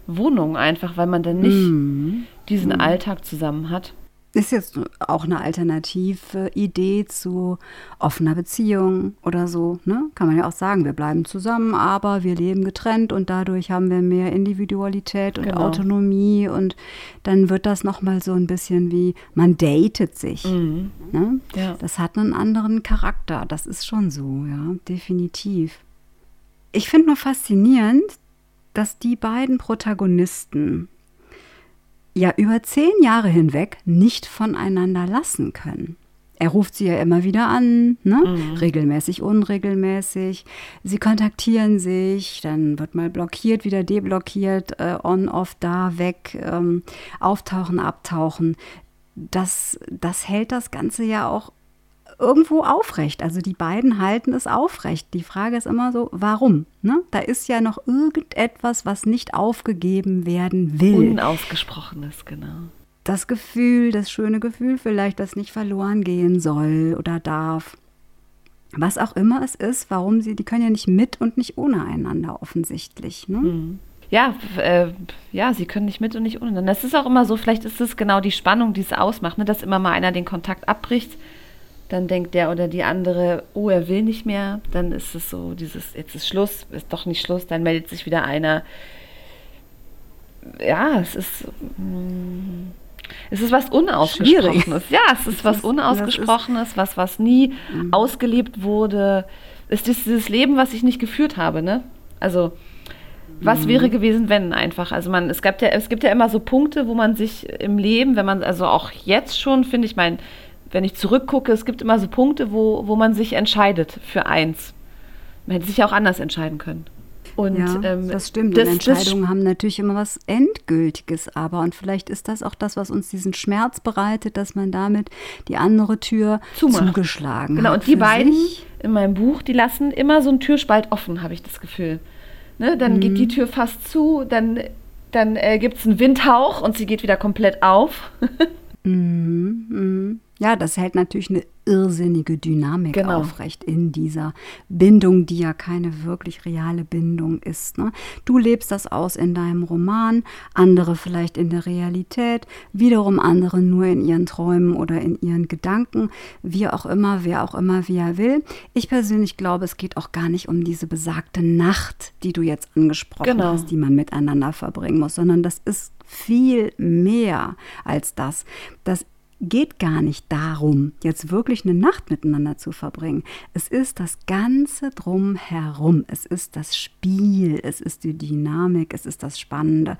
Wohnungen einfach, weil man dann nicht mhm. diesen mhm. Alltag zusammen hat. Ist jetzt auch eine alternative Idee zu offener Beziehung oder so. Ne? Kann man ja auch sagen, wir bleiben zusammen, aber wir leben getrennt und dadurch haben wir mehr Individualität und genau. Autonomie und dann wird das nochmal so ein bisschen wie, man datet sich. Mhm. Ne? Ja. Das hat einen anderen Charakter, das ist schon so, ja, definitiv. Ich finde nur faszinierend, dass die beiden Protagonisten, ja über zehn Jahre hinweg nicht voneinander lassen können. Er ruft sie ja immer wieder an, ne? Mhm. regelmäßig, unregelmäßig. Sie kontaktieren sich, dann wird mal blockiert, wieder deblockiert, äh, on, off, da, weg, ähm, auftauchen, abtauchen. Das, das hält das Ganze ja auch irgendwo aufrecht. Also die beiden halten es aufrecht. Die Frage ist immer so, warum? Ne? Da ist ja noch irgendetwas, was nicht aufgegeben werden will. Unausgesprochenes, genau. Das Gefühl, das schöne Gefühl vielleicht, das nicht verloren gehen soll oder darf. Was auch immer es ist, warum sie, die können ja nicht mit und nicht ohne einander offensichtlich. Ne? Mhm ja, äh, ja, sie können nicht mit und nicht ohne. Das ist auch immer so, vielleicht ist es genau die Spannung, die es ausmacht, ne, dass immer mal einer den Kontakt abbricht dann denkt der oder die andere, oh, er will nicht mehr, dann ist es so dieses, jetzt ist Schluss, ist doch nicht Schluss, dann meldet sich wieder einer. Ja, es ist, mm, es ist was Unausgesprochenes. Schwierig. Ja, es ist was Unausgesprochenes, was, was nie mhm. ausgelebt wurde. Es ist dieses Leben, was ich nicht geführt habe, ne? Also, was mhm. wäre gewesen, wenn einfach? Also man, es gibt ja, es gibt ja immer so Punkte, wo man sich im Leben, wenn man, also auch jetzt schon, finde ich, mein, wenn ich zurückgucke, es gibt immer so Punkte, wo, wo man sich entscheidet für eins. Man hätte sich ja auch anders entscheiden können. Und, ja, ähm, das stimmt. Das, Entscheidungen das haben natürlich immer was Endgültiges, aber und vielleicht ist das auch das, was uns diesen Schmerz bereitet, dass man damit die andere Tür Zumacht. zugeschlagen genau, hat. Genau, und die beiden sich. in meinem Buch, die lassen immer so einen Türspalt offen, habe ich das Gefühl. Ne, dann mhm. geht die Tür fast zu, dann, dann äh, gibt es einen Windhauch und sie geht wieder komplett auf. [LAUGHS] mhm, mhm. Ja, das hält natürlich eine irrsinnige Dynamik Genau. aufrecht in dieser Bindung, die ja keine wirklich reale Bindung ist. Ne? Du lebst das aus in deinem Roman, andere vielleicht in der Realität, wiederum andere nur in ihren Träumen oder in ihren Gedanken, wie auch immer, wer auch immer, wie er will. Ich persönlich glaube, es geht auch gar nicht um diese besagte Nacht, die du jetzt angesprochen Genau. hast, die man miteinander verbringen muss, sondern das ist viel mehr als das. Das geht gar nicht darum, jetzt wirklich eine Nacht miteinander zu verbringen. Es ist das Ganze drumherum. Es ist das Spiel, es ist die Dynamik, es ist das Spannende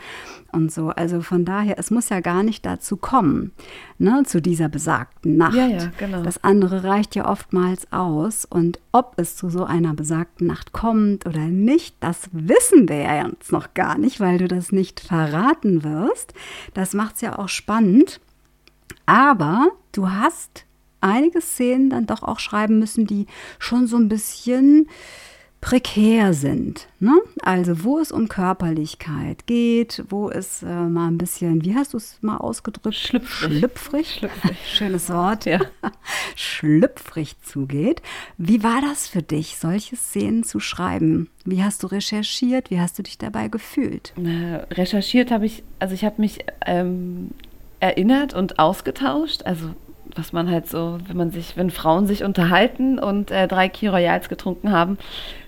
und so. Also von daher, es muss ja gar nicht dazu kommen, ne, zu dieser besagten Nacht. Ja, ja, genau. Das andere reicht ja oftmals aus. Und ob es zu so einer besagten Nacht kommt oder nicht, das wissen wir ja jetzt noch gar nicht, weil du das nicht verraten wirst. Das macht es ja auch spannend. Aber du hast einige Szenen dann doch auch schreiben müssen, die schon so ein bisschen prekär sind. Ne? Also wo es um Körperlichkeit geht, wo es äh, mal ein bisschen, wie hast du es mal ausgedrückt? Schlüpfrig. Schlüpfrig. Schlüpfrig. [LAUGHS] Schönes Wort. Ja. [LAUGHS] Schlüpfrig zugeht. Wie war das für dich, solche Szenen zu schreiben? Wie hast du recherchiert? Wie hast du dich dabei gefühlt? Äh, recherchiert habe ich, also ich habe mich ähm, erinnert und ausgetauscht. Also was man halt so, wenn man sich, wenn Frauen sich unterhalten und äh, drei Key Royals getrunken haben,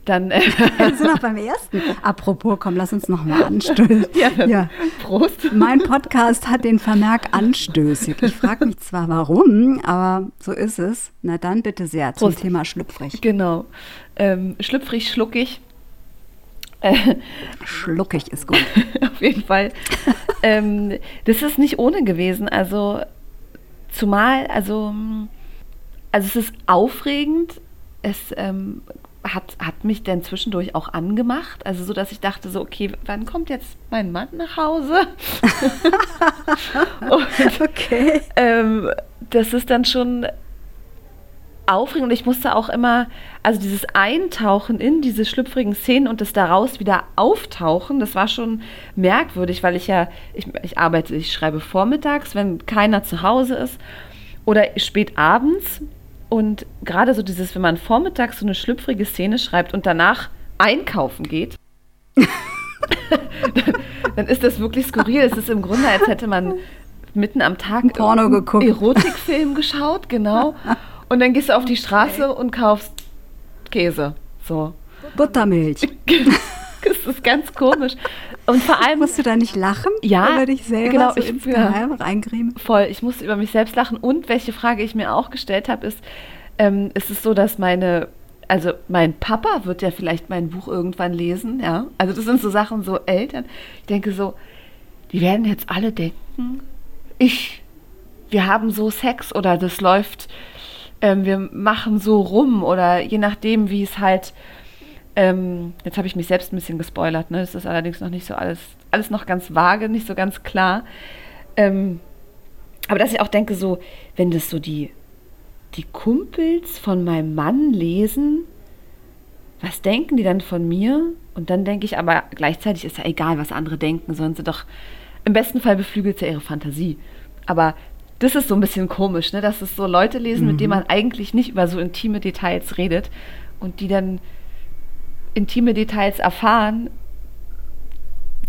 dann äh, [LAUGHS] Wir sind noch beim ersten. Apropos, komm, lass uns noch mal anstößen. [LAUGHS] ja, Ja. Prost. Mein Podcast hat den Vermerk anstößig. Ich frage mich zwar warum, aber so ist es. Na dann bitte sehr zum Prost. Thema schlüpfrig. Genau. Ähm, schlüpfrig, schluckig. Äh, Schluckig ist gut. [LAUGHS] auf jeden Fall. Ähm, das ist nicht ohne gewesen. Also zumal, also, also es ist aufregend. Es ähm, hat, hat mich dann zwischendurch auch angemacht. Also so, dass ich dachte so, okay, wann kommt jetzt mein Mann nach Hause? [LAUGHS] [LAUGHS] Und Okay. ähm, das ist dann schon aufregend und ich musste auch immer, also dieses Eintauchen in diese schlüpfrigen Szenen und das daraus wieder auftauchen, das war schon merkwürdig, weil ich ja, ich, ich arbeite, ich schreibe vormittags, wenn keiner zu Hause ist oder spät abends und gerade so dieses, wenn man vormittags so eine schlüpfrige Szene schreibt und danach einkaufen geht, dann, [LAUGHS] dann ist das wirklich skurril. Es ist im Grunde, als hätte man mitten am Tag Ein Porno geguckt. Erotikfilm geschaut, genau. Und dann gehst du auf die Straße und kaufst Käse. So. Buttermilch. [LAUGHS] Das ist ganz komisch. Und vor allem Musst du da nicht lachen? Ja, Über dich selber genau, so ich- insgeheim reingrieben? voll, ich musste über mich selbst lachen. Und welche Frage ich mir auch gestellt habe, ist, ähm, ist es so, dass meine, also mein Papa wird ja vielleicht mein Buch irgendwann lesen, ja. Also das sind so Sachen, so Eltern. Ich denke so, die werden jetzt alle denken, ich, wir haben so Sex oder das läuft, ähm, wir machen so rum oder je nachdem, wie es halt, ähm, jetzt habe ich mich selbst ein bisschen gespoilert, ne? Das ist allerdings noch nicht so alles, alles noch ganz vage, nicht so ganz klar. Ähm, aber dass ich auch denke, so, wenn das so die, die Kumpels von meinem Mann lesen, was denken die dann von mir? Und dann denke ich aber gleichzeitig ist ja egal, was andere denken, sollen sie doch, im besten Fall beflügelt ja ihre Fantasie. Aber das ist so ein bisschen komisch, ne? dass es so Leute lesen, mit denen man eigentlich nicht über so intime Details redet und die dann intime Details erfahren,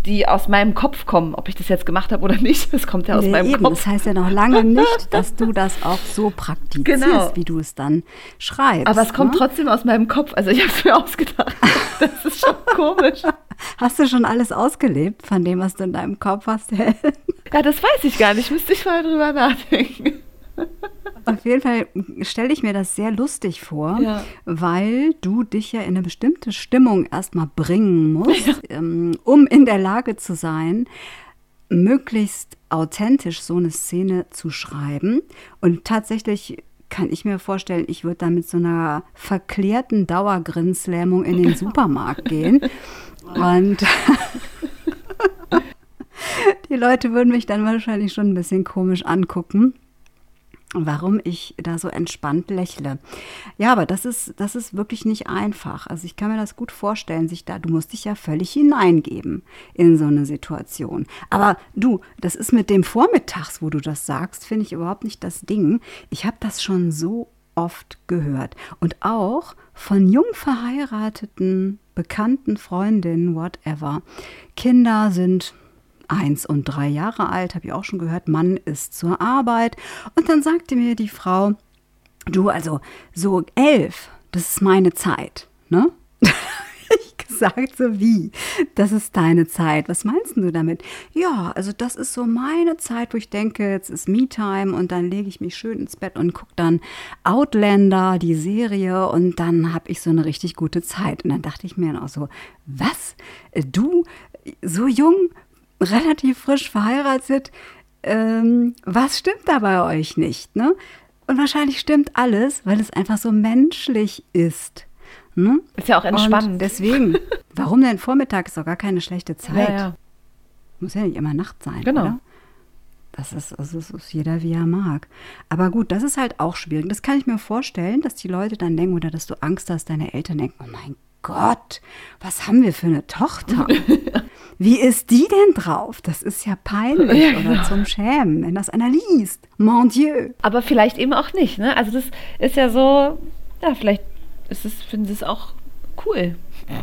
die aus meinem Kopf kommen, ob ich das jetzt gemacht habe oder nicht. [LAUGHS] Das kommt ja aus Nee, meinem eben. Kopf. Das heißt ja noch lange nicht, [LAUGHS] dass du das auch so praktizierst, Genau. wie du es dann schreibst. Aber es kommt ne? trotzdem aus meinem Kopf. Also ich habe es mir ausgedacht. [LAUGHS] Das ist schon komisch. Hast du schon alles ausgelebt von dem, was du in deinem Kopf hast? Ja, das weiß ich gar nicht. Müsste ich mal drüber nachdenken. Auf jeden Fall stelle ich mir das sehr lustig vor, Ja. weil du dich ja in eine bestimmte Stimmung erstmal bringen musst, ähm, um in der Lage zu sein, möglichst authentisch so eine Szene zu schreiben. Und tatsächlich kann ich mir vorstellen, ich würde da mit so einer verklärten Dauergrinslähmung in den [LAUGHS] Supermarkt gehen. Und [LAUGHS] [LAUGHS] die Leute würden mich dann wahrscheinlich schon ein bisschen komisch angucken. Warum ich da so entspannt lächle. Ja, aber das ist, das ist wirklich nicht einfach. Also ich kann mir das gut vorstellen, sich da, du musst dich ja völlig hineingeben in so eine Situation. Aber du, das ist mit dem Vormittags, wo du das sagst, finde ich überhaupt nicht das Ding. Ich habe das schon so oft gehört. Und auch von jung verheirateten, bekannten Freundinnen, whatever. Kinder sind eins und drei Jahre alt, habe ich auch schon gehört, Mann ist zur Arbeit. Und dann sagte mir die Frau, du, also so elf, das ist meine Zeit, ne? [LAUGHS] ich gesagt, so wie, das ist deine Zeit. Was meinst du damit? Ja, also das ist so meine Zeit, wo ich denke, jetzt ist Me-Time und dann lege ich mich schön ins Bett und gucke dann Outlander, die Serie und dann habe ich so eine richtig gute Zeit. Und dann dachte ich mir auch so, was? Du, so jung, relativ frisch verheiratet, ähm, was stimmt da bei euch nicht? Ne? Und wahrscheinlich stimmt alles, weil es einfach so menschlich ist. Ne? Ist ja auch entspannend. Und deswegen, [LAUGHS] warum denn Vormittag ist doch gar keine schlechte Zeit. Ja, ja. Muss ja nicht immer Nacht sein. Genau. Oder? Das ist, also das ist jeder, wie er mag. Aber gut, das ist halt auch schwierig. Das kann ich mir vorstellen, dass die Leute dann denken oder dass du Angst hast, deine Eltern denken, oh mein Gott, was haben wir für eine Tochter? [LAUGHS] Wie ist die denn drauf? Das ist ja peinlich ja, genau. oder zum Schämen, wenn das einer liest. Mon Dieu. Aber vielleicht eben auch nicht. Ne? Also das ist ja so, ja, vielleicht ist es, finden sie es auch cool. [LAUGHS]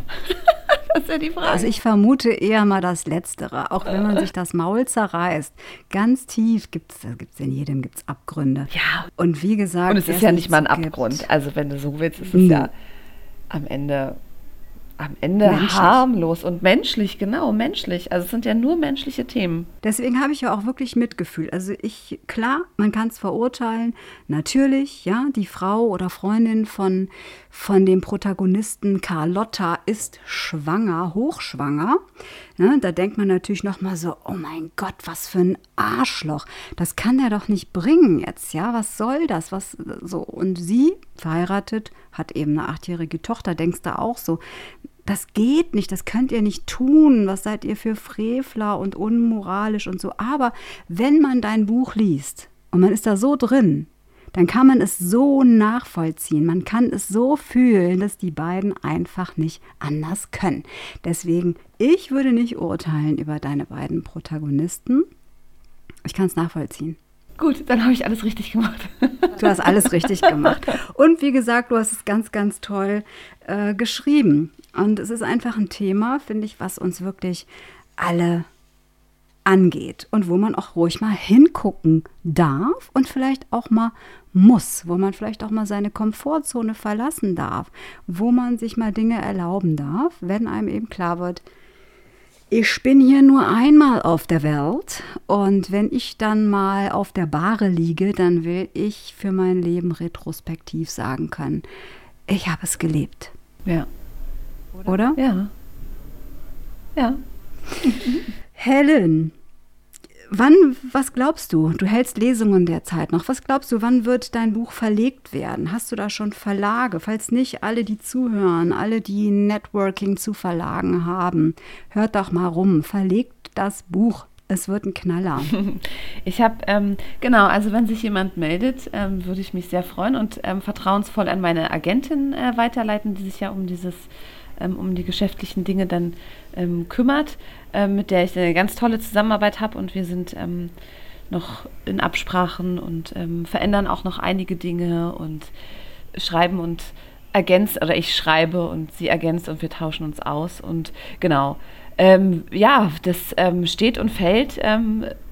das ist ja die Frage. Also ich vermute eher mal das Letztere, auch wenn man sich das Maul zerreißt. Ganz tief gibt es, gibt's in jedem gibt's Abgründe. Ja. Und wie gesagt. Und es ist ja nicht mal ein Abgrund. Gibt. Also wenn du so willst, ist es mhm. ja am Ende am Ende menschlich. harmlos und menschlich, genau, menschlich. Also es sind ja nur menschliche Themen. Deswegen habe ich ja auch wirklich Mitgefühl. Also ich, klar, man kann es verurteilen. Natürlich, ja, die Frau oder Freundin von, von dem Protagonisten Carlotta ist schwanger, hochschwanger. Ne, da denkt man natürlich nochmal so, oh mein Gott, was für ein Arschloch. Das kann der doch nicht bringen jetzt, ja. Was soll das? Was so? Und sie, verheiratet, hat eben eine achtjährige Tochter, denkst du auch so, das geht nicht, das könnt ihr nicht tun, was seid ihr für Frevler und unmoralisch und so. Aber wenn man dein Buch liest und man ist da so drin, dann kann man es so nachvollziehen, man kann es so fühlen, dass die beiden einfach nicht anders können. Deswegen, ich würde nicht urteilen über deine beiden Protagonisten. Ich kann es nachvollziehen. Gut, dann habe ich alles richtig gemacht. Du hast alles richtig gemacht. Und wie gesagt, du hast es ganz, ganz toll äh, geschrieben. Und es ist einfach ein Thema, finde ich, was uns wirklich alle angeht und wo man auch ruhig mal hingucken darf und vielleicht auch mal muss, wo man vielleicht auch mal seine Komfortzone verlassen darf, wo man sich mal Dinge erlauben darf, wenn einem eben klar wird, ich bin hier nur einmal auf der Welt und wenn ich dann mal auf der Bahre liege, dann will ich für mein Leben retrospektiv sagen können, ich habe es gelebt. Ja. Oder? Ja. Ja. Helen, wann, was glaubst du? Du hältst Lesungen derzeit noch. Was glaubst du, wann wird dein Buch verlegt werden? Hast du da schon Verlage? Falls nicht, alle, die zuhören, alle, die Networking zu Verlagen haben, hört doch mal rum. Verlegt das Buch. Es wird ein Knaller. [LAUGHS] Ich habe, ähm, genau, also wenn sich jemand meldet, ähm, würde ich mich sehr freuen und ähm, vertrauensvoll an meine Agentin äh, weiterleiten, die sich ja um dieses ähm, um die geschäftlichen Dinge dann ähm, kümmert, ähm, mit der ich eine ganz tolle Zusammenarbeit habe und wir sind ähm, noch in Absprachen und ähm, verändern auch noch einige Dinge und schreiben und ergänzt, oder ich schreibe und sie ergänzt und wir tauschen uns aus und genau. Ähm, ja, das steht und fällt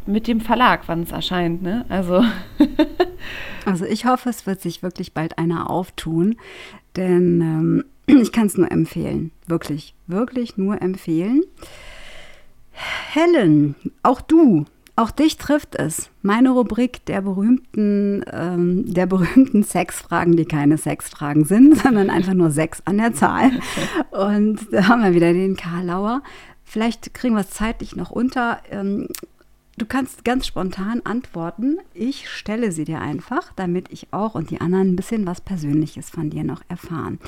mit dem Verlag, wann es erscheint. Ne? Also. [LAUGHS] also ich hoffe, es wird sich wirklich bald einer auftun, denn [CLEARS THROAT] ich kann es nur empfehlen. Wirklich, wirklich nur empfehlen. Helen, auch du, auch dich trifft es. Meine Rubrik der berühmten, ähm, der berühmten Sexfragen, die keine Sexfragen sind, [LAUGHS] sondern einfach nur Sex an der Zahl. Und da haben wir wieder den Karlauer. Vielleicht kriegen wir es zeitlich noch unter. Ähm, Du kannst ganz spontan antworten. Ich stelle sie dir einfach, damit ich auch und die anderen ein bisschen was Persönliches von dir noch erfahren.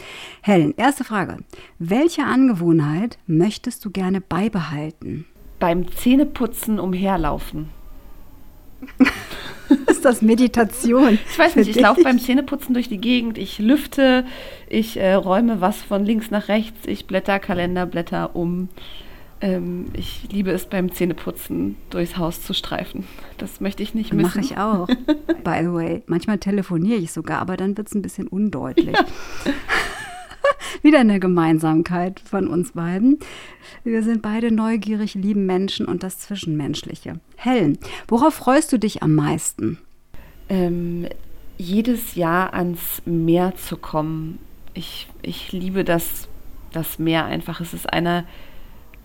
Helen, erste Frage. Welche Angewohnheit möchtest du gerne beibehalten? Beim Zähneputzen umherlaufen. [LAUGHS] ist das Meditation? Ich weiß nicht, ich laufe beim Zähneputzen durch die Gegend, ich lüfte, ich äh, räume was von links nach rechts, ich blätter Kalenderblätter um. Ähm, ich liebe es beim Zähneputzen durchs Haus zu streifen. Das möchte ich nicht missen. Mache ich auch, [LAUGHS] by the way. Manchmal telefoniere ich sogar, aber dann wird es ein bisschen undeutlich. Ja. [LAUGHS] [LAUGHS] Wieder eine Gemeinsamkeit von uns beiden. Wir sind beide neugierig, lieben Menschen und das Zwischenmenschliche. Helen, worauf freust du dich am meisten? Ähm, jedes Jahr ans Meer zu kommen. Ich, ich liebe das, das Meer einfach. Es ist einer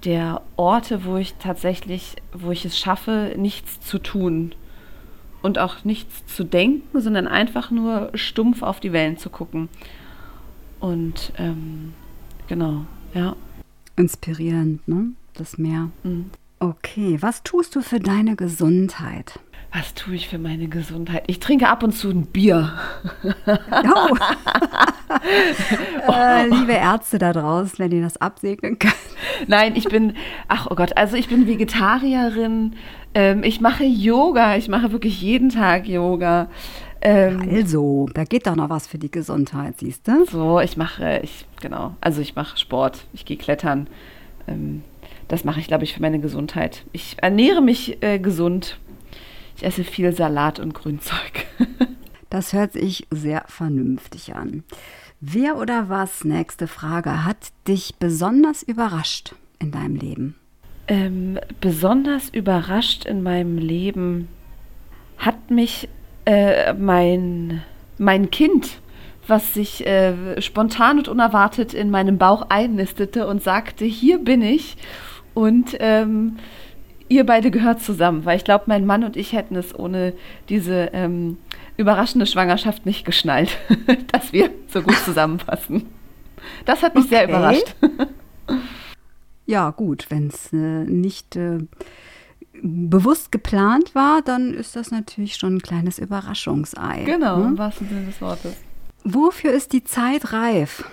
der Orte, wo ich tatsächlich, wo ich es schaffe, nichts zu tun und auch nichts zu denken, sondern einfach nur stumpf auf die Wellen zu gucken. Und ähm, genau, ja. Inspirierend, ne? Das Meer. Mhm. Okay, was tust du für deine Gesundheit? Was tue ich für meine Gesundheit? Ich trinke ab und zu ein Bier. [LAUGHS] Oh. [LAUGHS] äh, liebe Ärzte da draußen, wenn ihr das absegnen könnt. [LAUGHS] Nein, ich bin, ach oh Gott, also ich bin Vegetarierin. Ähm, ich mache Yoga. Ich mache wirklich jeden Tag Yoga. Ähm, also, da geht doch noch was für die Gesundheit, siehst du? So, ich mache, ich, genau, also ich mache Sport, ich gehe klettern. Ähm, das mache ich, glaube ich, für meine Gesundheit. Ich ernähre mich äh, gesund. Ich esse viel Salat und Grünzeug. [LAUGHS] das hört sich sehr vernünftig an. Wer oder was, nächste Frage, hat dich besonders überrascht in deinem Leben? Ähm, besonders überrascht in meinem Leben hat mich äh, mein, mein Kind, was sich äh, spontan und unerwartet in meinem Bauch einnistete und sagte, hier bin ich und ähm, ihr beide gehört zusammen, weil ich glaube, mein Mann und ich hätten es ohne diese ähm, überraschende Schwangerschaft nicht geschnallt, [LAUGHS] dass wir so gut zusammenpassen. Das hat mich okay. sehr überrascht. [LAUGHS] ja, gut, wenn es äh, nicht äh, bewusst geplant war, dann ist das natürlich schon ein kleines Überraschungsei. Genau, hm? im wahrsten Sinne des Wortes. Wofür ist die Zeit reif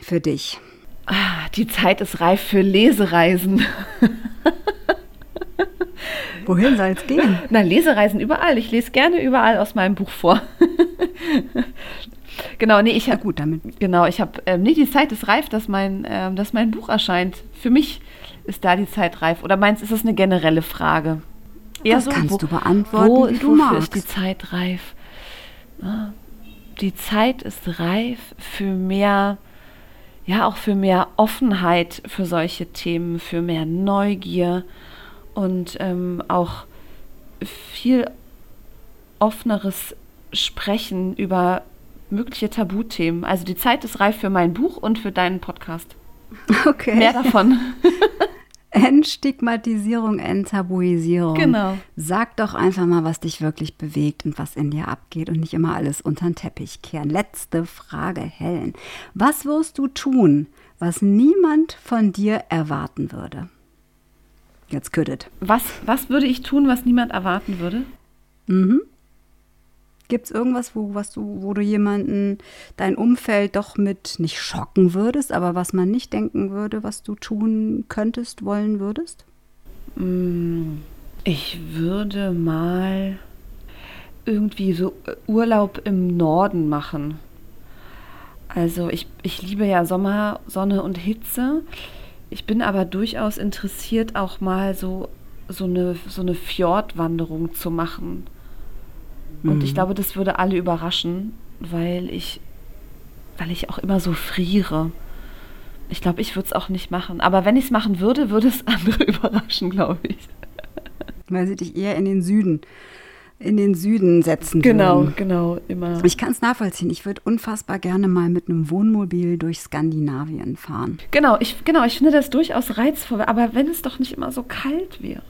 für dich? Ah, die Zeit ist reif für Lesereisen. [LAUGHS] Wohin soll es gehen? Na, Lesereisen überall. Ich lese gerne überall aus meinem Buch vor. [LAUGHS] genau, nee, ich habe gut damit. Genau, ich habe ähm, nee, die Zeit ist reif, dass mein, ähm, dass mein Buch erscheint. Für mich ist da die Zeit reif? Oder meinst du, ist das eine generelle Frage? Eher das so, kannst wo, du beantworten, wo, wie du magst. ist die Zeit reif? Die Zeit ist reif für mehr, ja, auch für mehr Offenheit für solche Themen, für mehr Neugier und ähm, auch viel offeneres Sprechen über mögliche Tabuthemen. Also die Zeit ist reif für mein Buch und für deinen Podcast. [LAUGHS] Okay. Mehr davon. [LAUGHS] Entstigmatisierung, Enttabuisierung. Genau. Sag doch einfach mal, was dich wirklich bewegt und was in dir abgeht und nicht immer alles unter den Teppich kehren. Letzte Frage, Helen. Was wirst du tun, was niemand von dir erwarten würde? Jetzt küttet. Was, was würde ich tun, was niemand erwarten würde? Mhm. Gibt es irgendwas, wo, was du, wo du jemanden, dein Umfeld doch mit nicht schocken würdest, aber was man nicht denken würde, was du tun könntest, wollen würdest? Mm, ich würde mal irgendwie so äh, Urlaub im Norden machen. Also ich, ich liebe ja Sommer, Sonne und Hitze. Ich bin aber durchaus interessiert, auch mal so, so, eine, so eine Fjordwanderung zu machen. Und mhm. ich glaube, das würde alle überraschen, weil ich, weil ich auch immer so friere. Ich glaube, ich würde es auch nicht machen. Aber wenn ich es machen würde, würde es [LAUGHS] andere überraschen, glaube ich. Weil sie dich eher in den Süden, in den Süden setzen Genau, würden. genau, immer. Ich kann es nachvollziehen. Ich würde unfassbar gerne mal mit einem Wohnmobil durch Skandinavien fahren. Genau, ich, genau, ich finde das durchaus reizvoll. Aber wenn es doch nicht immer so kalt wäre.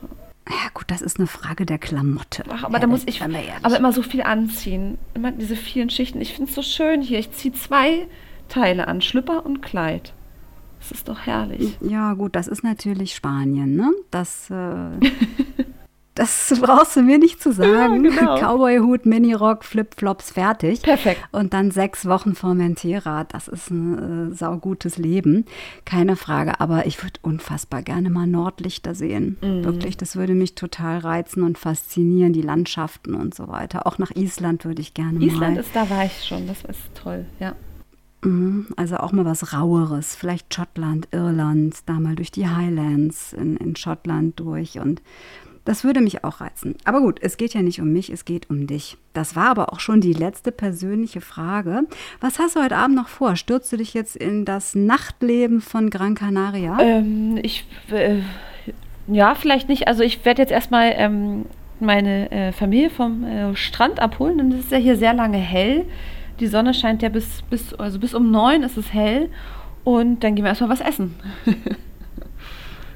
Ja gut, das ist eine Frage der Klamotte. Ach, aber da muss ich aber immer so viel anziehen. Immer diese vielen Schichten. Ich finde es so schön hier. Ich ziehe zwei Teile an, Schlüpper und Kleid. Das ist doch herrlich. Ja gut, das ist natürlich Spanien, ne? Das, äh, [LAUGHS] Das brauchst du mir nicht zu sagen. Ja, [LAUGHS] genau. Cowboyhut, Minirock, Flipflops, fertig. Perfekt. Und dann sechs Wochen Formentera. Das ist ein äh, saugutes Leben. Keine Frage. Aber ich würde unfassbar gerne mal Nordlichter sehen. Mhm. Wirklich, das würde mich total reizen und faszinieren. Die Landschaften und so weiter. Auch nach Island würde ich gerne Island mal. Island ist, da war ich schon. Das ist toll, ja. Mhm, also auch mal was Raueres, vielleicht Schottland, Irland, da mal durch die Highlands in, in Schottland durch und das würde mich auch reizen. Aber gut, es geht ja nicht um mich, es geht um dich. Das war aber auch schon die letzte persönliche Frage. Was hast du heute Abend noch vor? Stürzt du dich jetzt in das Nachtleben von Gran Canaria? Ähm, ich, äh, ja, vielleicht nicht. Also ich werde jetzt erstmal ähm, meine äh, Familie vom äh, Strand abholen. Und es ist ja hier sehr lange hell. Die Sonne scheint ja bis, bis, also bis um neun ist es hell. Und dann gehen wir erstmal was essen. [LAUGHS]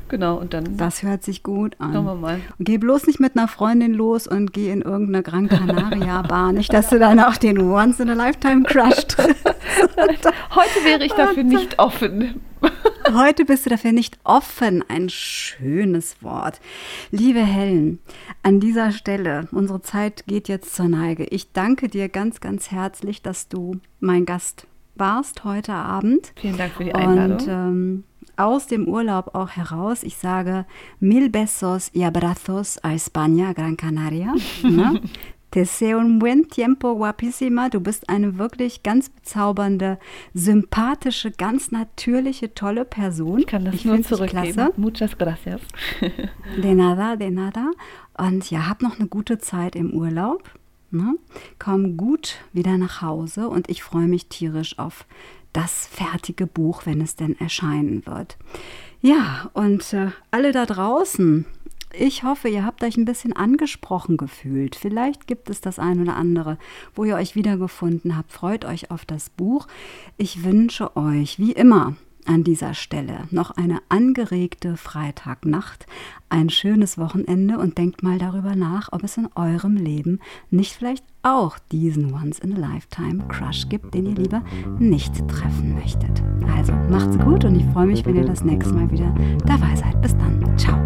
genau, und dann. Das hört sich gut an. Schauen wir mal. Und geh bloß nicht mit einer Freundin los und geh in irgendeine Gran Canaria Bar. nicht, dass du dann auch den Once in a Lifetime Crush triffst. [LAUGHS] Heute wäre ich dafür nicht offen. [LAUGHS] Heute bist du dafür nicht offen. Ein schönes Wort. Liebe Helen, an dieser Stelle, unsere Zeit geht jetzt zur Neige. Ich danke dir ganz, ganz herzlich, dass du mein Gast warst heute Abend. Vielen Dank für die Einladung. Und ähm, aus dem Urlaub auch heraus, ich sage mil besos y abrazos a España, Gran Canaria. [LAUGHS] ne? Deseo un buen tiempo, guapísima. Du bist eine wirklich ganz bezaubernde, sympathische, ganz natürliche, tolle Person. Ich kann das ich nur zurückgeben. Klasse. Muchas gracias. De nada, de nada. Und ja, hab noch eine gute Zeit im Urlaub. Ne? Komm gut wieder nach Hause und ich freue mich tierisch auf das fertige Buch, wenn es denn erscheinen wird. Ja, und äh, alle da draußen, ich hoffe, ihr habt euch ein bisschen angesprochen gefühlt. Vielleicht gibt es das ein oder andere, wo ihr euch wiedergefunden habt. Freut euch auf das Buch. Ich wünsche euch, wie immer, an dieser Stelle noch eine angeregte Freitagnacht, ein schönes Wochenende und denkt mal darüber nach, ob es in eurem Leben nicht vielleicht auch diesen Once-in-a-Lifetime-Crush gibt, den ihr lieber nicht treffen möchtet. Also macht's gut und ich freue mich, wenn ihr das nächste Mal wieder dabei seid. Bis dann. Ciao.